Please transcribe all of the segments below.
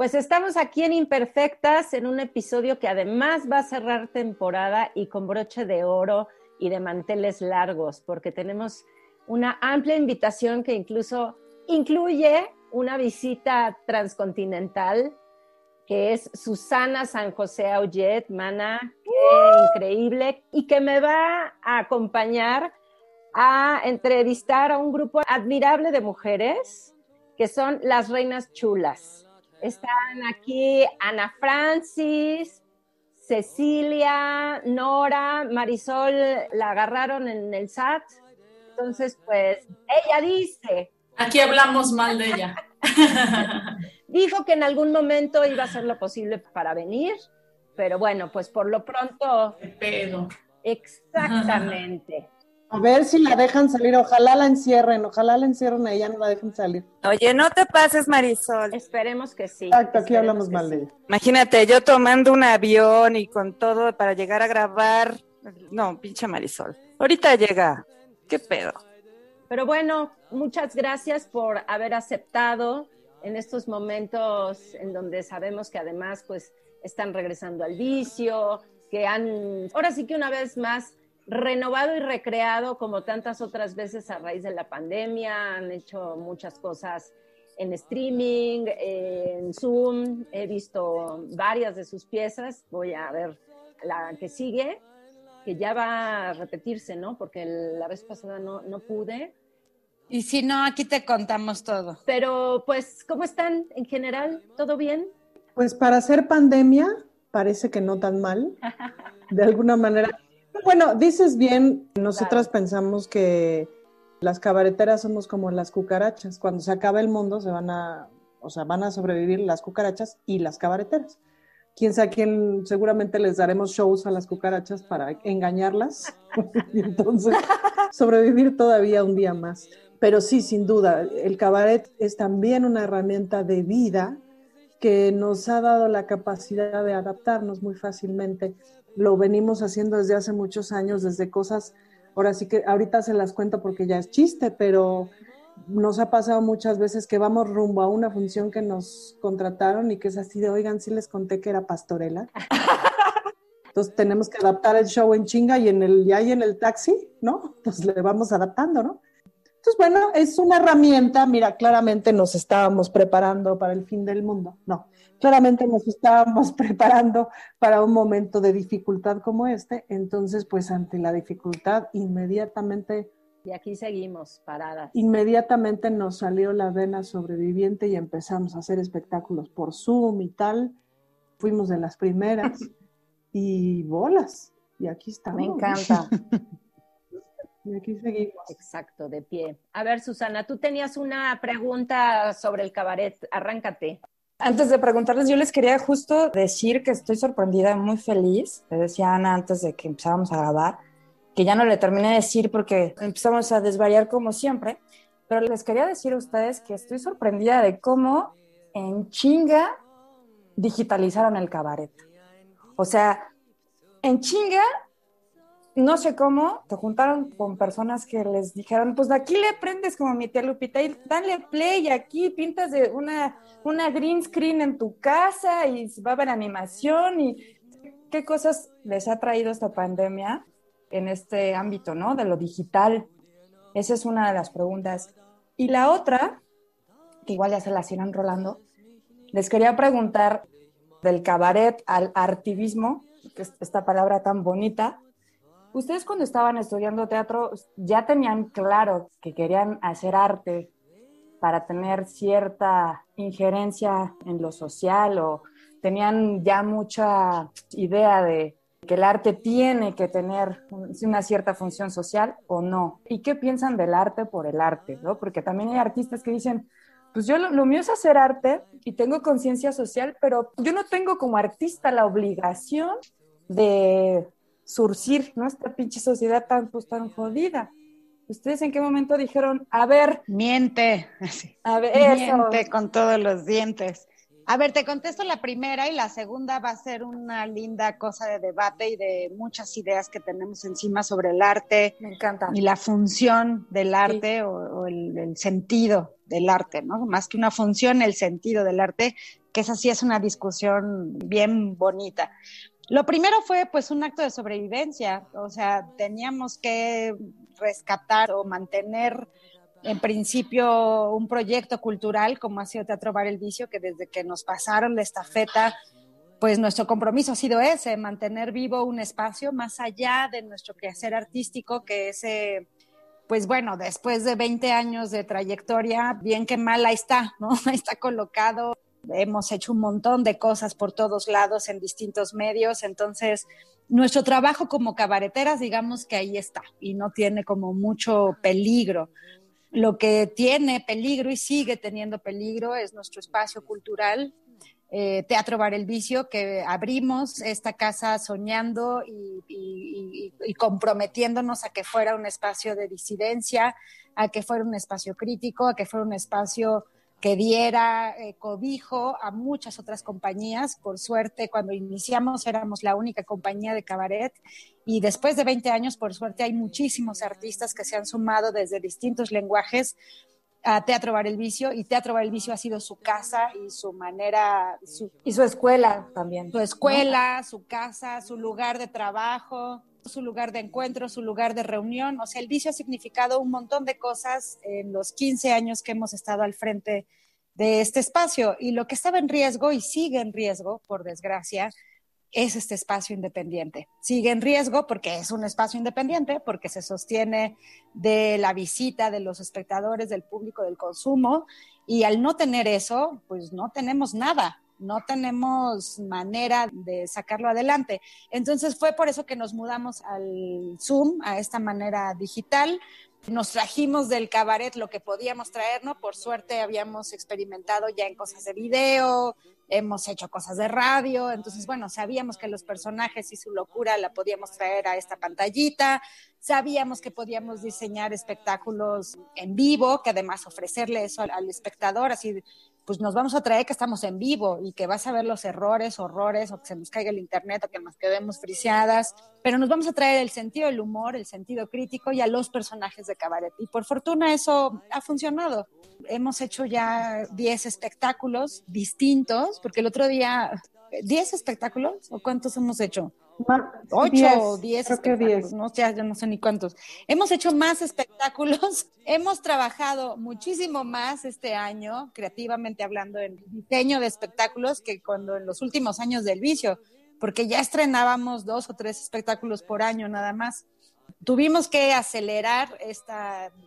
Pues estamos aquí en Imperfectas en un episodio que además va a cerrar temporada y con broche de oro y de manteles largos, porque tenemos una amplia invitación que incluso incluye una visita transcontinental que es Susana San José Aullet, mana, qué increíble, y que me va a acompañar a entrevistar a un grupo admirable de mujeres que son las reinas chulas. Están aquí Ana Francis, Cecilia, Nora, Marisol la agarraron en el SAT. Entonces, pues ella dice, Aquí hablamos mal de ella. dijo que en algún momento iba a hacer lo posible para venir, pero bueno, pues por lo pronto, pedo. exactamente. A ver si la dejan salir, ojalá la encierren, ojalá la encierren a ella, no la dejen salir. Oye, no te pases, Marisol. Esperemos que sí. Exacto, aquí esperemos hablamos mal sí. de ella. Imagínate, yo tomando un avión y con todo para llegar a grabar. No, pinche Marisol. Ahorita llega. ¿Qué pedo? Pero bueno, muchas gracias por haber aceptado en estos momentos en donde sabemos que además pues están regresando al vicio, que han, ahora sí que una vez más, renovado y recreado como tantas otras veces a raíz de la pandemia, han hecho muchas cosas en streaming, en Zoom, he visto varias de sus piezas, voy a ver la que sigue, que ya va a repetirse, ¿no? Porque la vez pasada no, no pude. Y si no, aquí te contamos todo. Pero pues, ¿cómo están en general? ¿Todo bien? Pues para hacer pandemia, parece que no tan mal, de alguna manera. Bueno, dices bien, nosotras pensamos que las cabareteras somos como las cucarachas. Cuando se acaba el mundo, se van a, o sea, van a sobrevivir las cucarachas y las cabareteras. Quién sabe quién, seguramente les daremos shows a las cucarachas para engañarlas y entonces sobrevivir todavía un día más. Pero sí, sin duda, el cabaret es también una herramienta de vida que nos ha dado la capacidad de adaptarnos muy fácilmente. Lo venimos haciendo desde hace muchos años, desde cosas, ahora sí que ahorita se las cuento porque ya es chiste, pero nos ha pasado muchas veces que vamos rumbo a una función que nos contrataron y que es así de, oigan, sí les conté que era pastorela. Entonces tenemos que adaptar el show en chinga y en el, y ahí en el taxi, ¿no? Pues le vamos adaptando, ¿no? Entonces, bueno, es una herramienta, mira, claramente nos estábamos preparando para el fin del mundo, no, claramente nos estábamos preparando para un momento de dificultad como este, entonces, pues ante la dificultad, inmediatamente, Y aquí seguimos paradas. inmediatamente nos salió la vena sobreviviente y empezamos a hacer espectáculos por Zoom y tal, fuimos de las primeras y bolas, y aquí estamos. Me encanta. Y aquí seguimos. Exacto, de pie. A ver, Susana, tú tenías una pregunta sobre el cabaret. Arráncate. Antes de preguntarles, yo les quería justo decir que estoy sorprendida, muy feliz. Le decía Ana antes de que empezáramos a grabar, que ya no le terminé de decir porque empezamos a desvariar como siempre, pero les quería decir a ustedes que estoy sorprendida de cómo en chinga digitalizaron el cabaret. O sea, en chinga no sé cómo, se juntaron con personas que les dijeron, pues de aquí le prendes como mi tía Lupita y dale play aquí, pintas de una, una green screen en tu casa y va a haber animación y qué cosas les ha traído esta pandemia en este ámbito, ¿no? De lo digital. Esa es una de las preguntas. Y la otra, que igual ya se las irán rolando, les quería preguntar del cabaret al artivismo, que es esta palabra tan bonita. Ustedes cuando estaban estudiando teatro ya tenían claro que querían hacer arte para tener cierta injerencia en lo social o tenían ya mucha idea de que el arte tiene que tener una cierta función social o no. ¿Y qué piensan del arte por el arte? ¿no? Porque también hay artistas que dicen, pues yo lo, mío es hacer arte y tengo conciencia social, pero yo no tengo como artista la obligación de surcir, ¿no? Esta pinche sociedad tan, pues, tan jodida. ¿Ustedes en qué momento dijeron, a ver? Miente. A ver, Miente con todos los dientes. A ver, te contesto la primera y la segunda va a ser una linda cosa de debate y de muchas ideas que tenemos encima sobre el arte. Me encanta. Y la función del arte o, el, sentido del arte, ¿no? Más que una función, el sentido del arte, que esa sí es una discusión bien bonita. Lo primero fue pues un acto de sobrevivencia, o sea, teníamos que rescatar o mantener en principio un proyecto cultural como ha sido Teatro Bar El Vicio, que desde que nos pasaron la estafeta, pues nuestro compromiso ha sido ese, mantener vivo un espacio más allá de nuestro quehacer artístico, que ese, pues bueno, después de 20 años de trayectoria, bien que mal ahí está, ¿no? Ahí está colocado. Hemos hecho un montón de cosas por todos lados en distintos medios, entonces nuestro trabajo como cabareteras, digamos que ahí está y no tiene como mucho peligro. Lo que tiene peligro y sigue teniendo peligro es nuestro espacio cultural, eh, Teatro Bar El Vicio, que abrimos esta casa soñando y, y, comprometiéndonos a que fuera un espacio de disidencia, a que fuera un espacio crítico, a que fuera un espacio que diera eh, cobijo a muchas otras compañías. Por suerte, cuando iniciamos éramos la única compañía de cabaret y después de 20 años, por suerte, hay muchísimos artistas que se han sumado desde distintos lenguajes a Teatro Bar El Vicio y Teatro Bar El Vicio ha sido su casa y su manera... y su escuela también. Su escuela, su casa, su lugar de trabajo su lugar de encuentro, su lugar de reunión. O sea, el vicio ha significado un montón de cosas en los 15 años que hemos estado al frente de este espacio. Y lo que estaba en riesgo y sigue en riesgo, por desgracia, es este espacio independiente. Sigue en riesgo porque es un espacio independiente, porque se sostiene de la visita de los espectadores, del público, del consumo, y al no tener eso, pues no tenemos nada, no tenemos manera de sacarlo adelante. Entonces fue por eso que nos mudamos al Zoom, a esta manera digital. Nos trajimos del cabaret lo que podíamos traernos. Por suerte habíamos experimentado ya en cosas de video, hemos hecho cosas de radio, entonces, bueno, sabíamos que los personajes y su locura la podíamos traer a esta pantallita, sabíamos que podíamos diseñar espectáculos en vivo, que además ofrecerle eso al, espectador, así pues nos vamos a traer que estamos en vivo y que vas a ver los errores, horrores, o que se nos caiga el internet, o que nos quedemos friciadas, pero nos vamos a traer el sentido del humor, el sentido crítico y a los personajes de cabaret. Y por fortuna eso ha funcionado. Hemos hecho ya 10 espectáculos distintos, porque el otro día, ¿10 espectáculos? ¿O cuántos hemos hecho? Ocho o diez espectáculos, no, ya, no sé ni cuántos. Hemos hecho más espectáculos, hemos trabajado muchísimo más este año, creativamente hablando, en diseño de espectáculos que cuando en los últimos años del vicio, porque ya estrenábamos dos o tres espectáculos por año nada más. Tuvimos que acelerar este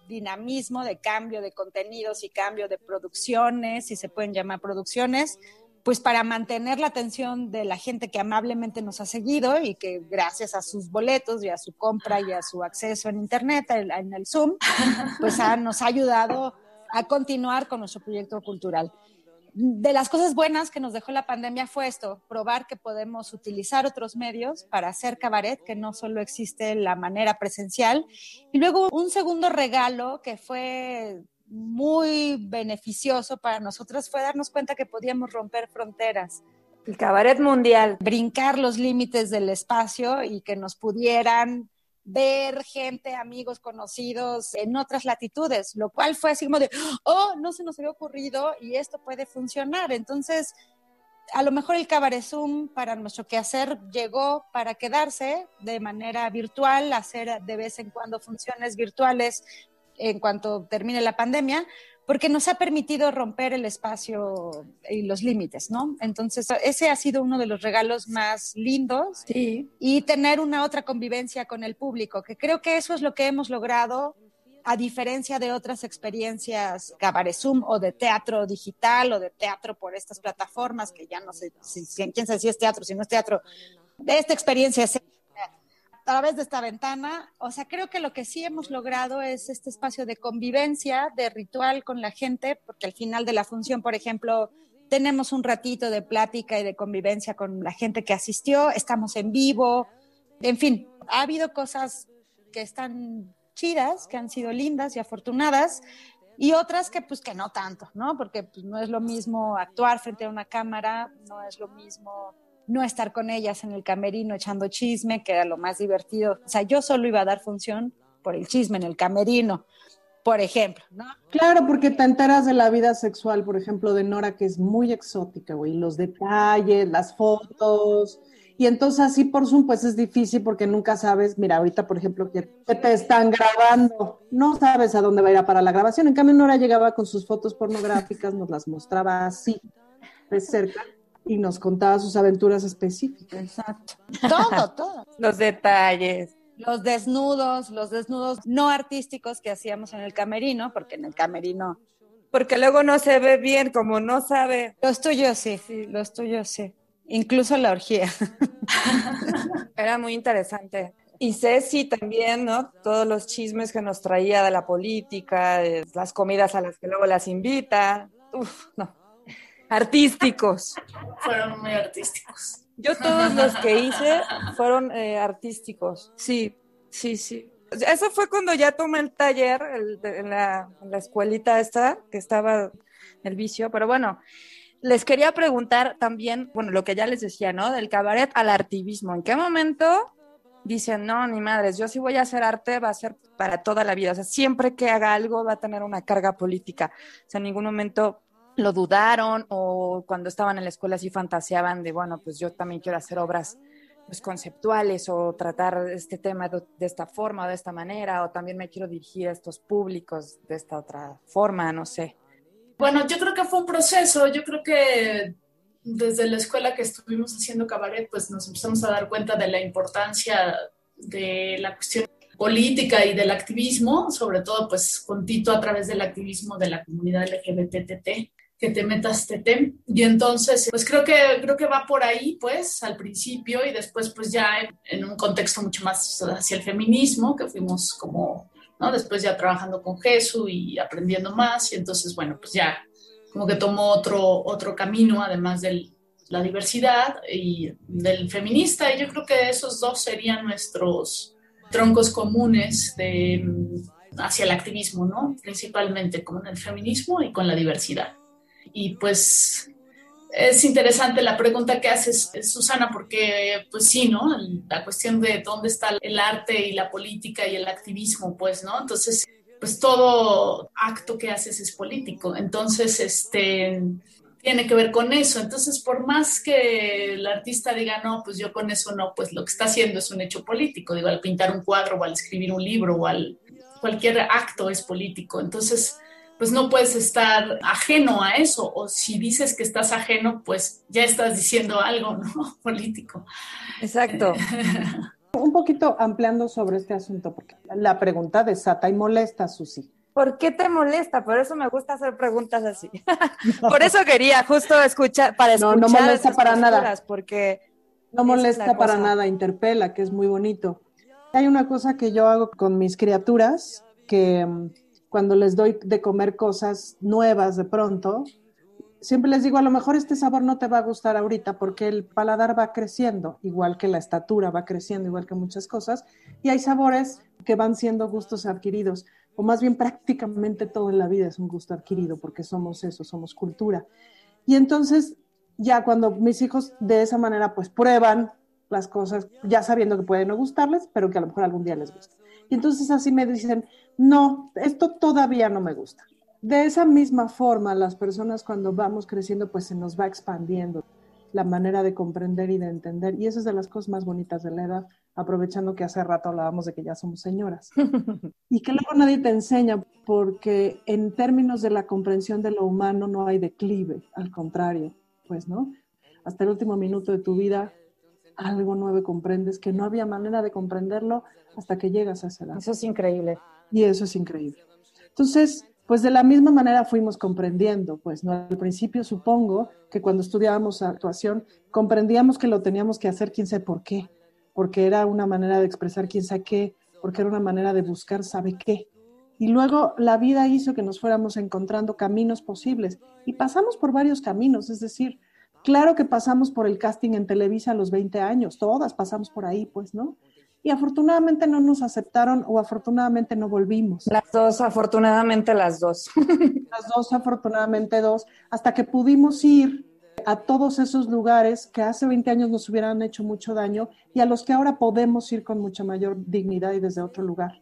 dinamismo de cambio de contenidos y cambio de producciones, si se pueden llamar producciones, pues para mantener la atención de la gente que amablemente nos ha seguido y que gracias a sus boletos y a su compra y a su acceso en Internet, en el Zoom, pues nos ha ayudado a continuar con nuestro proyecto cultural. De las cosas buenas que nos dejó la pandemia fue esto, probar que podemos utilizar otros medios para hacer cabaret, que no solo existe la manera presencial. Y luego un segundo regalo que fue muy beneficioso para nosotros fue darnos cuenta que podíamos romper fronteras. El cabaret mundial. Brincar los límites del espacio y que nos pudieran ver gente, amigos, conocidos en otras latitudes, lo cual fue así como de, oh, no se nos había ocurrido y esto puede funcionar. Entonces, a lo mejor el Cabaret Zoom para nuestro quehacer llegó para quedarse de manera virtual, hacer de vez en cuando funciones virtuales en cuanto termine la pandemia, porque nos ha permitido romper el espacio y los límites, ¿no? Entonces, ese ha sido uno de los regalos más lindos Sí. y tener una otra convivencia con el público, que creo que eso es lo que hemos logrado a diferencia de otras experiencias cabaret Zoom o de teatro digital o de teatro por estas plataformas, que ya no sé si, si- quién sabe si es teatro, si no es teatro, de esta experiencia a través de esta ventana. O sea, creo que lo que sí hemos logrado es este espacio de convivencia, de ritual con la gente, porque al final de la función, por ejemplo, tenemos un ratito de plática y de convivencia con la gente que asistió, estamos en vivo, en fin, ha habido cosas que están chidas, que han sido lindas y afortunadas, y otras que pues que no tanto, ¿no? Porque pues, no es lo mismo actuar frente a una cámara, no es lo mismo no estar con ellas en el camerino echando chisme, que era lo más divertido. O sea, yo solo iba a dar función por el chisme en el camerino, por ejemplo, ¿no? Claro, porque te enteras de la vida sexual, por ejemplo, de Nora, que es muy exótica, güey, los detalles, las fotos. Y entonces así por Zoom, pues es difícil porque nunca sabes, mira, ahorita, por ejemplo, que, te están grabando, no sabes a dónde va a ir a parar la grabación. En cambio, Nora llegaba con sus fotos pornográficas, nos las mostraba así, de cerca, y nos contaba sus aventuras específicas. Exacto. Todo, todo. Los detalles. Los desnudos, los desnudos no artísticos que hacíamos en el camerino, porque en el camerino Porque luego no se ve bien, como no sabe. Los tuyos sí, sí, los tuyos sí. Incluso la orgía. Era muy interesante. Y Ceci también, ¿no? Todos los chismes que nos traía de la política, de las comidas a las que luego las invita. Uf, no. Artísticos. Fueron muy artísticos. Yo todos los que hice fueron eh, artísticos. Sí, sí, sí. Eso fue cuando ya tomé el taller el de- en, la, en la escuelita esta, que estaba el vicio, pero bueno, les quería preguntar también, bueno, lo que ya les decía, ¿no? Del cabaret al artivismo. ¿En qué momento dicen, no, ni madres, yo si voy a hacer arte va a ser para toda la vida? O sea, siempre que haga algo va a tener una carga política. O sea, en ningún momento lo dudaron o cuando estaban en la escuela sí fantaseaban de, bueno, pues yo también quiero hacer obras pues, conceptuales o tratar este tema de, esta forma o de esta manera o también me quiero dirigir a estos públicos de esta otra forma, no sé. Bueno, yo creo que fue un proceso. Yo creo que desde la escuela que estuvimos haciendo cabaret, pues nos empezamos a dar cuenta de la importancia de la cuestión política y del activismo, sobre todo pues con Tito a través del activismo de la comunidad LGBTT, que te metas TT. Y entonces, pues creo que, creo que va por ahí, pues, al principio y después, pues ya en, en un contexto mucho más hacia el feminismo, que fuimos como, ¿no? Después ya trabajando con Jesús y aprendiendo más. Y entonces, bueno, pues ya como que tomó otro, otro camino, además de la diversidad y del feminista. Y yo creo que esos dos serían nuestros troncos comunes de, hacia el activismo, ¿no? Principalmente con el feminismo y con la diversidad. Y pues es interesante la pregunta que haces, Susana, porque pues sí, ¿no? La cuestión de dónde está el arte y la política y el activismo, pues, ¿no? Entonces, pues todo acto que haces es político. Entonces, este, tiene que ver con eso. Entonces, por más que el artista diga, no, pues yo con eso no, pues lo que está haciendo es un hecho político. Digo, al pintar un cuadro o al escribir un libro o al cualquier acto es político. Entonces, pues no puedes estar ajeno a eso. O si dices que estás ajeno, pues ya estás diciendo algo, ¿no? Político. Exacto. Un poquito ampliando sobre este asunto, porque la pregunta desata y molesta, Susi. ¿Por qué te molesta? Por eso me gusta hacer preguntas así. Por eso quería justo escuchar, para No, escuchar no molesta esas para nada. porque No es molesta para cosa. nada, interpela, que es muy bonito. Hay una cosa que yo hago con mis criaturas, que mm, cuando les doy de comer cosas nuevas de pronto, siempre les digo, a lo mejor este sabor no te va a gustar ahorita porque el paladar va creciendo, igual que la estatura va creciendo, igual que muchas cosas, y hay sabores que van siendo gustos adquiridos, o más bien prácticamente todo en la vida es un gusto adquirido, porque somos eso, somos cultura. Y entonces, ya cuando mis hijos de esa manera pues prueban las cosas ya sabiendo que pueden no gustarles, pero que a lo mejor algún día les gusta. Y entonces así me dicen, no, esto todavía no me gusta. De esa misma forma, las personas cuando vamos creciendo, pues se nos va expandiendo la manera de comprender y de entender. Y eso es de las cosas más bonitas de la edad, aprovechando que hace rato hablábamos de que ya somos señoras. y que luego nadie te enseña, porque en términos de la comprensión de lo humano no hay declive, al contrario, pues, ¿no? Hasta el último minuto de tu vida, algo nuevo comprendes que no había manera de comprenderlo hasta que llegas a esa edad. Eso es increíble. Y eso es increíble. Entonces, pues de la misma manera fuimos comprendiendo, pues, ¿no? Al principio supongo que cuando estudiábamos actuación comprendíamos que lo teníamos que hacer quién sabe por qué, porque era una manera de expresar quién sabe qué, porque era una manera de buscar sabe qué. Y luego la vida hizo que nos fuéramos encontrando caminos posibles y pasamos por varios caminos, es decir, claro que pasamos por el casting en Televisa a los 20 años, todas pasamos por ahí, pues, ¿no? Y afortunadamente no nos aceptaron o afortunadamente no volvimos. Las dos, afortunadamente las dos. las dos, afortunadamente dos, hasta que pudimos ir a todos esos lugares que hace 20 años nos hubieran hecho mucho daño y a los que ahora podemos ir con mucha mayor dignidad y desde otro lugar,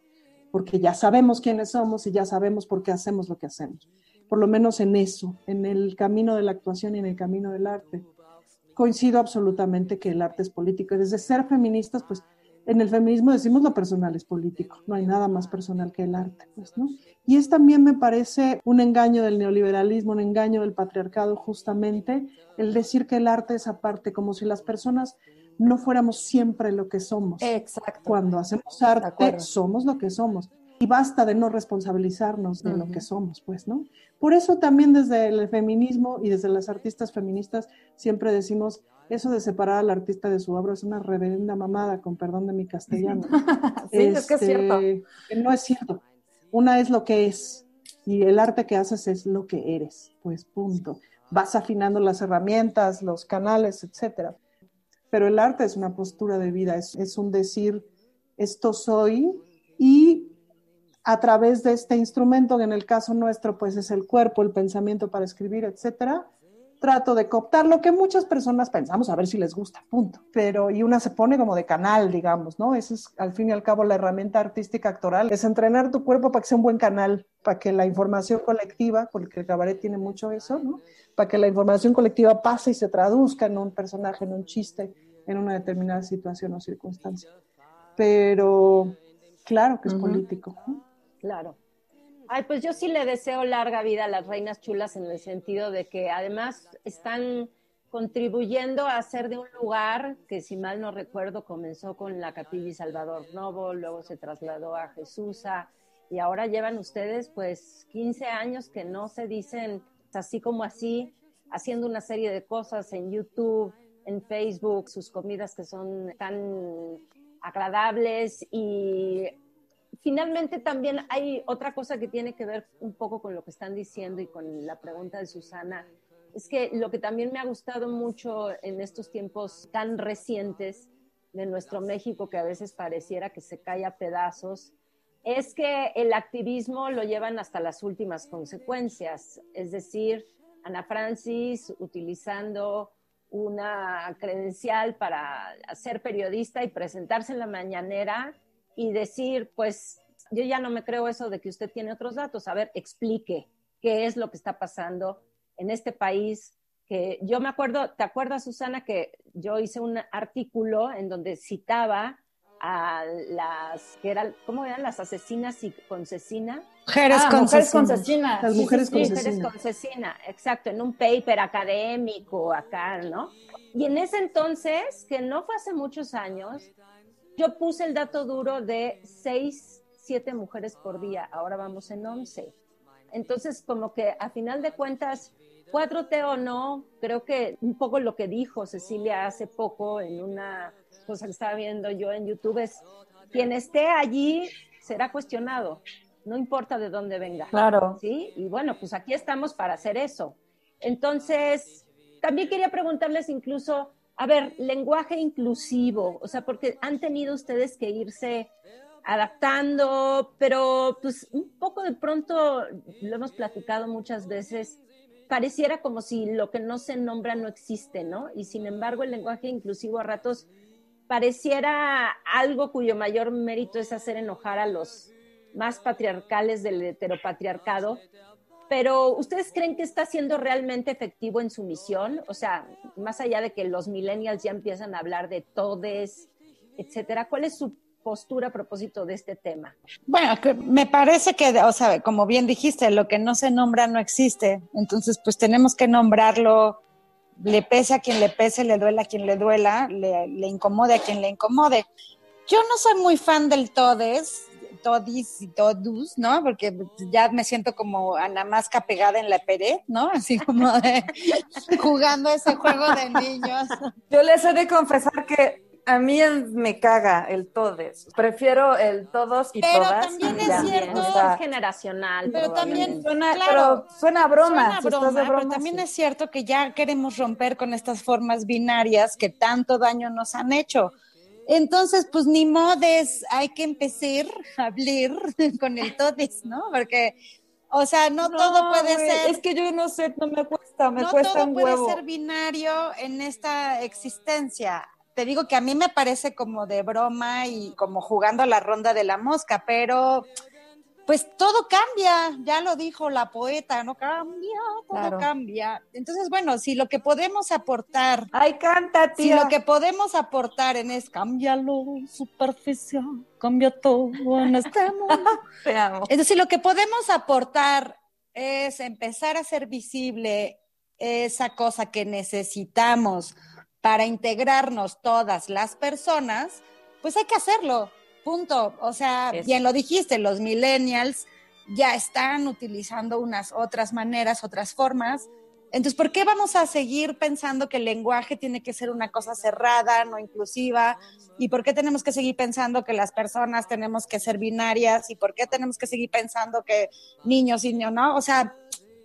porque ya sabemos quiénes somos y ya sabemos por qué hacemos lo que hacemos, por lo menos en eso, en el camino de la actuación y en el camino del arte. Coincido absolutamente que el arte es político desde ser feministas, pues en el feminismo decimos lo personal es político, no hay nada más personal que el arte, pues, ¿no? Y es también me parece un engaño del neoliberalismo, un engaño del patriarcado justamente, el decir que el arte es aparte, como si las personas no fuéramos siempre lo que somos. Exacto. Cuando hacemos arte, somos lo que somos. Y basta de no responsabilizarnos de lo que somos, pues, ¿no? Por eso también desde el feminismo y desde las artistas feministas siempre decimos, eso de separar al artista de su obra es una reverenda mamada, con perdón de mi castellano. sí, es que es cierto. Este, no es cierto. Una es lo que es y el arte que haces es lo que eres, pues punto. Vas afinando las herramientas, los canales, etcétera. Pero el arte es una postura de vida, es, es un decir, esto soy y a través de este instrumento, que en el caso nuestro pues es el cuerpo, el pensamiento para escribir, etcétera, trato de cooptar lo que muchas personas pensamos, a ver si les gusta, punto. Pero, y una se pone como de canal, digamos, ¿no? Esa es al fin y al cabo la herramienta artística actoral, es entrenar tu cuerpo para que sea un buen canal, para que la información colectiva, porque el cabaret tiene mucho eso, ¿no? Para que la información colectiva pase y se traduzca en un personaje, en un chiste, en una determinada situación o circunstancia. Pero, claro que es político. Claro. Ay, pues yo sí le deseo larga vida a las reinas chulas en el sentido de que además están contribuyendo a hacer de un lugar que, si mal no recuerdo, comenzó con la Capilla Salvador Novo, luego se trasladó a Jesús y ahora llevan ustedes pues 15 años que no se dicen así como así, haciendo una serie de cosas en YouTube, en Facebook, sus comidas que son tan agradables y finalmente también hay otra cosa que tiene que ver un poco con lo que están diciendo y con la pregunta de Susana. Es que lo que también me ha gustado mucho en estos tiempos tan recientes de nuestro México, que a veces pareciera que se cae a pedazos, es que el activismo lo llevan hasta las últimas consecuencias. Es decir, Ana Francis utilizando una credencial para ser periodista y presentarse en la mañanera y decir, pues yo ya no me creo eso de que usted tiene otros datos. A ver, explique qué es lo que está pasando en este país. Que yo me acuerdo, ¿te acuerdas, Susana, que yo hice un artículo en donde citaba a las, que eran, ¿cómo eran las asesinas y concesina? Mujeres, ah, con mujeres concesina. Las mujeres sí, sí, Mujeres concesina, exacto, en un paper académico acá, ¿no? Y en ese entonces, que no fue hace muchos años, yo puse el dato duro de seis, siete mujeres por día, ahora vamos en once. Entonces, como que a final de cuentas, 4T o no, creo que un poco lo que dijo Cecilia hace poco en una cosa que estaba viendo yo en YouTube es, quien esté allí será cuestionado, no importa de dónde venga. Claro. ¿Sí? Y bueno, pues aquí estamos para hacer eso. Entonces, también quería preguntarles incluso, a ver, lenguaje inclusivo, o sea, porque han tenido ustedes que irse adaptando, pero pues un poco de pronto, lo hemos platicado muchas veces, pareciera como si lo que no se nombra no existe, ¿no? Y sin embargo el lenguaje inclusivo a ratos pareciera algo cuyo mayor mérito es hacer enojar a los más patriarcales del heteropatriarcado, pero ¿ustedes creen que está siendo realmente efectivo en su misión? O sea, más allá de que los millennials ya empiezan a hablar de todes, etcétera, ¿cuál es su postura a propósito de este tema? Bueno, me parece que, o sea, como bien dijiste, lo que no se nombra no existe. Entonces, pues tenemos que nombrarlo, le pese a quien le pese, le duela a quien le duela, le, le incomode a quien le incomode. Yo no soy muy fan del todes, todis y todus, ¿no? Porque ya me siento como Ana Masca pegada en la pared, ¿no? Así como de jugando ese juego de niños. Yo les he de confesar que a mí me caga el todes. Prefiero el todos y pero todas. También y es ya. cierto. O sea, es generacional. Pero también Suena, claro, pero suena a broma. Suena si estás broma, de broma, pero también sí. es cierto que ya queremos romper con estas formas binarias que tanto daño nos han hecho. Entonces, pues ni modes, hay que empezar a hablar con el todes, ¿no? Porque, o sea, no, todo puede ser. Es que yo no sé, no me cuesta, me no cuesta todo un puede huevo. ser binario en esta existencia. Te digo que a mí me parece como de broma y como jugando a la ronda de la mosca, pero pues todo cambia, ya lo dijo la poeta, no cambia, todo Claro. cambia. Entonces, bueno, si lo que podemos aportar, Ay, canta, si tía. lo que podemos aportar en es cámbialo, superficial, cambia todo en este mundo. Te amo. Entonces, si lo que podemos aportar es empezar a hacer visible esa cosa que necesitamos para integrarnos todas las personas, pues hay que hacerlo, punto. O sea, Eso. bien lo dijiste, los millennials ya están utilizando unas otras maneras, otras formas. Entonces, ¿por qué vamos a seguir pensando que el lenguaje tiene que ser una cosa cerrada, no inclusiva? ¿Y por qué tenemos que seguir pensando que las personas tenemos que ser binarias? ¿Y por qué tenemos que seguir pensando que niños y niños, no? O sea,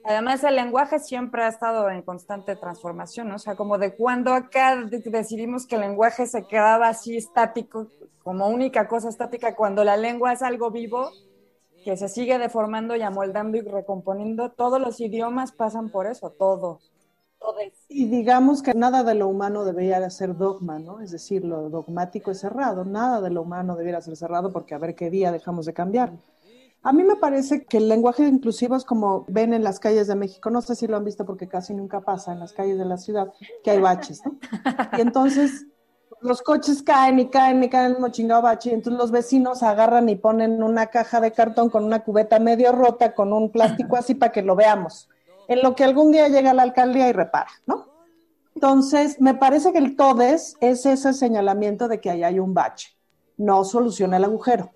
Además, el lenguaje siempre ha estado en constante transformación, ¿no? O sea, como de cuando acá de- decidimos que el lenguaje se quedaba así estático, como única cosa estática, cuando la lengua es algo vivo, que se sigue deformando y amoldando y recomponiendo, todos los idiomas pasan por eso, todos. Y digamos que nada de lo humano debería ser dogma, ¿no? Es decir, lo dogmático es cerrado, nada de lo humano debería ser cerrado porque a ver qué día dejamos de cambiar. A mí me parece que el lenguaje inclusivo es como ven en las calles de México, no sé si lo han visto porque casi nunca pasa en las calles de la ciudad, que hay baches, ¿no? Y entonces los coches caen y caen y caen en un chingado bache, y entonces los vecinos agarran y ponen una caja de cartón con una cubeta medio rota, con un plástico así para que lo veamos. En lo que algún día llega la alcaldía y repara, ¿no? Entonces, me parece que el TODES es ese señalamiento de que ahí hay un bache. No soluciona el agujero.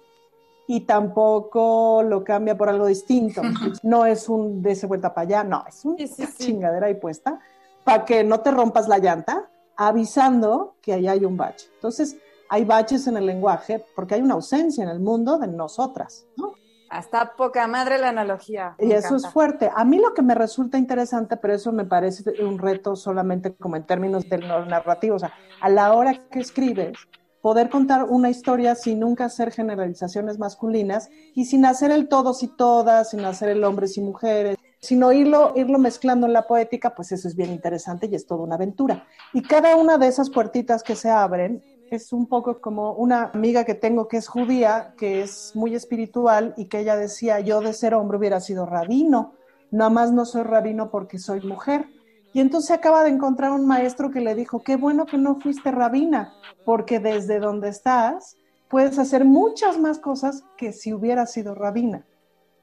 Y tampoco lo cambia por algo distinto. No es un de ese vuelta para allá, no, es una Sí, sí, sí. chingadera ahí puesta para que no te rompas la llanta, avisando que ahí hay un bache. Entonces, hay baches en el lenguaje porque hay una ausencia en el mundo de nosotras, ¿no? Hasta poca madre la analogía. Y eso es encanta. fuerte. A mí lo que me resulta interesante, pero eso me parece un reto solamente como en términos del narrativo, o sea, a la hora que escribes, poder contar una historia sin nunca hacer generalizaciones masculinas y sin hacer el todos y todas, sin hacer el hombres y mujeres, sino irlo, irlo mezclando en la poética, pues eso es bien interesante y es toda una aventura. Y cada una de esas puertitas que se abren es un poco como una amiga que tengo que es judía, que es muy espiritual y que ella decía, yo de ser hombre hubiera sido rabino, nada más no soy rabino porque soy mujer. Y entonces acaba de encontrar un maestro que le dijo, qué bueno que no fuiste rabina, porque desde donde estás puedes hacer muchas más cosas que si hubieras sido rabina.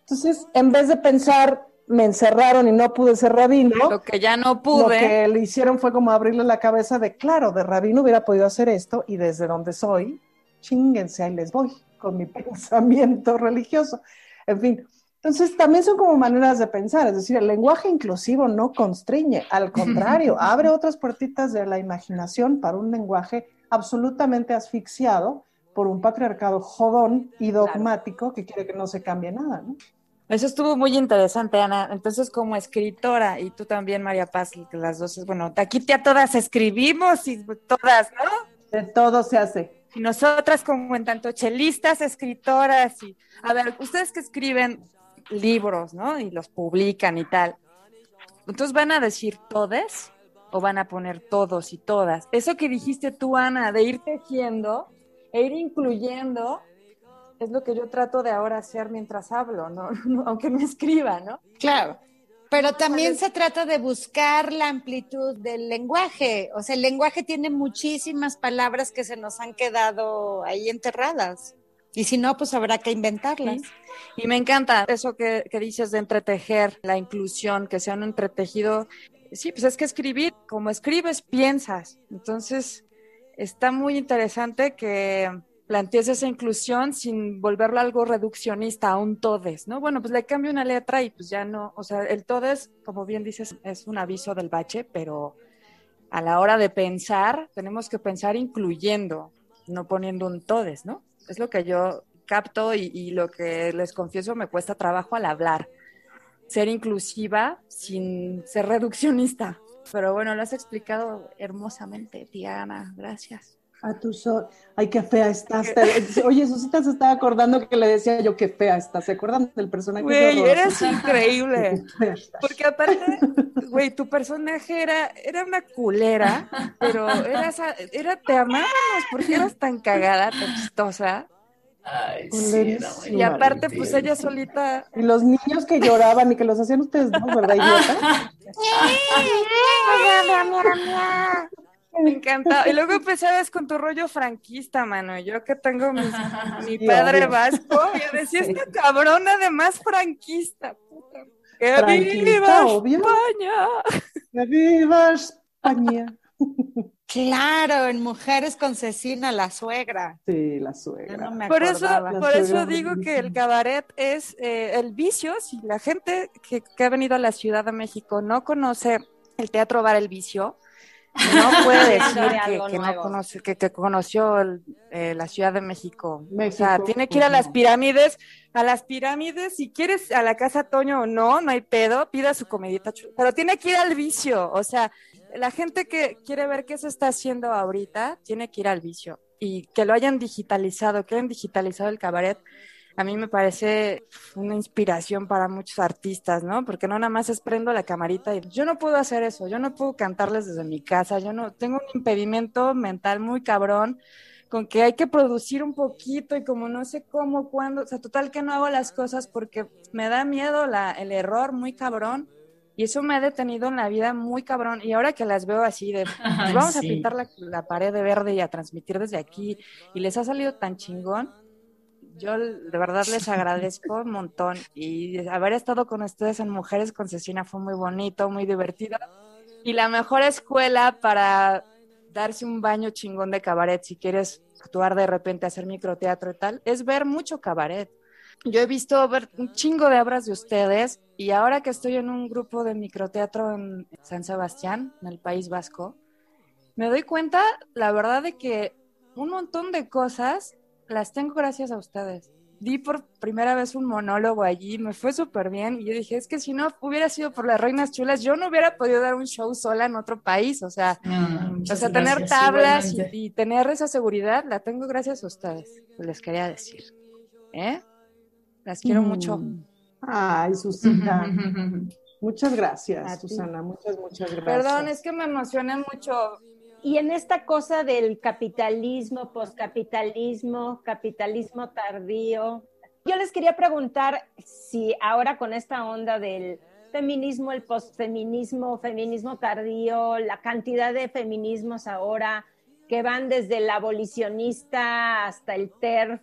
Entonces, en vez de pensar, me encerraron y no pude ser rabino, Lo que ya no lo pude. que le hicieron fue como abrirle la cabeza de, claro, de rabino hubiera podido hacer esto y desde donde soy, chinguense, ahí les voy con mi pensamiento religioso. En fin, entonces también son como maneras de pensar, es decir, el lenguaje inclusivo no constriñe, al contrario, abre otras puertitas de la imaginación para un lenguaje absolutamente asfixiado por un patriarcado jodón y dogmático que quiere que no se cambie nada, ¿no? Eso estuvo muy interesante, Ana. Entonces, como escritora, y tú también, María Paz, que las dos, bueno, aquí ya todas escribimos y todas, ¿no? De todo se hace. Y nosotras como en tanto chelistas, escritoras, y a ver, ustedes que escriben libros, ¿no? Y los publican y tal. Entonces van a decir todes, o van a poner todos y todas. Eso que dijiste tú, Ana, de ir tejiendo e ir incluyendo, es lo que yo trato de ahora hacer mientras hablo, ¿no? aunque me escriba, ¿no? Claro. Pero también se trata de buscar la amplitud del lenguaje. O sea, el lenguaje tiene muchísimas palabras que se nos han quedado ahí enterradas. Y si no, pues habrá que inventarlas. Y me encanta eso que, dices de entretejer, la inclusión, que sea un entretejido. Sí, pues es que escribir, como escribes, piensas. Entonces, está muy interesante que plantees esa inclusión sin volverlo algo reduccionista a un todes, ¿no? Bueno, pues le cambio una letra y pues ya no, o sea, el todes, como bien dices, es un aviso del bache, pero a la hora de pensar, tenemos que pensar incluyendo, no poniendo un todes, ¿no? Es lo que yo capto y, y lo que les confieso me cuesta trabajo al hablar. Ser inclusiva sin ser reduccionista. Pero bueno, lo has explicado hermosamente, Diana. Gracias. A tu sol. Ay, qué fea estás. Oye, Susita se estaba acordando que le decía yo qué fea estás. ¿Se acuerdan del personaje? Güey, eres increíble. Porque aparte, güey, tu personaje era, era una culera, pero era, era, te amábamos porque eras tan cagada, tan chistosa. Ay, sí, y aparte, pues ella solita. Y los niños que lloraban y que los hacían ustedes, ¿no? ¿Verdad, idiota? Me encanta. Y luego empezabas con tu rollo franquista, mano. Yo que tengo mi, mi padre vasco, y decía, esta cabrona además franquista, puta. ¡Que viva obvio. España! ¡Que viva España! Claro, en Mujeres con Cecina, la suegra. Sí, la suegra. No por eso, por eso digo que el cabaret es eh, el vicio. Si la gente que, que ha venido a la Ciudad de México no conoce el Teatro Bar El Vicio, no puede decir que, que, no conoce, que, que conoció el, eh, la Ciudad de México. México. O sea, tiene que ir a las pirámides, a las pirámides, si quieres a la casa Toño o no, no hay pedo, pida su comidita, pero tiene que ir al vicio, o sea, la gente que quiere ver qué se está haciendo ahorita, tiene que ir al vicio. Y que lo hayan digitalizado, que hayan digitalizado el cabaret, a mí me parece una inspiración para muchos artistas, ¿no? Porque no nada más es prendo la camarita y yo no puedo hacer eso, yo no puedo cantarles desde mi casa, yo no tengo un impedimento mental muy cabrón con que hay que producir un poquito y como no sé cómo, cuándo, o sea, total que no hago las cosas porque me da miedo la, el error muy cabrón y eso me ha detenido en la vida muy cabrón. Y ahora que las veo así de, pues vamos sí. a pintar la, la pared de verde y a transmitir desde aquí y les ha salido tan chingón, yo de verdad les agradezco un montón y haber estado con ustedes en Mujeres con Cecina fue muy bonito, muy divertido y la mejor escuela para darse un baño chingón de cabaret si quieres actuar de repente, hacer microteatro y tal, es ver mucho cabaret. Yo he visto ver un chingo de obras de ustedes y ahora que estoy en un grupo de microteatro en San Sebastián, en el País Vasco, me doy cuenta, la verdad, de que un montón de cosas las tengo gracias a ustedes. Di por primera vez un monólogo allí, me fue súper bien y yo dije, es que si no hubiera sido por las Reinas Chulas, yo no hubiera podido dar un show sola en otro país, o sea, No, o sea, tener gracias, tablas y, y tener esa seguridad, la tengo gracias a ustedes, les quería decir. ¿Eh? Las quiero mucho. Ay, Susita. Muchas gracias, Susana. Muchas, muchas gracias. Perdón, es que me emocioné mucho. Y en esta cosa del capitalismo, poscapitalismo, capitalismo tardío, yo les quería preguntar si ahora con esta onda del feminismo, el posfeminismo, feminismo tardío, la cantidad de feminismos ahora que van desde el abolicionista hasta el TERF,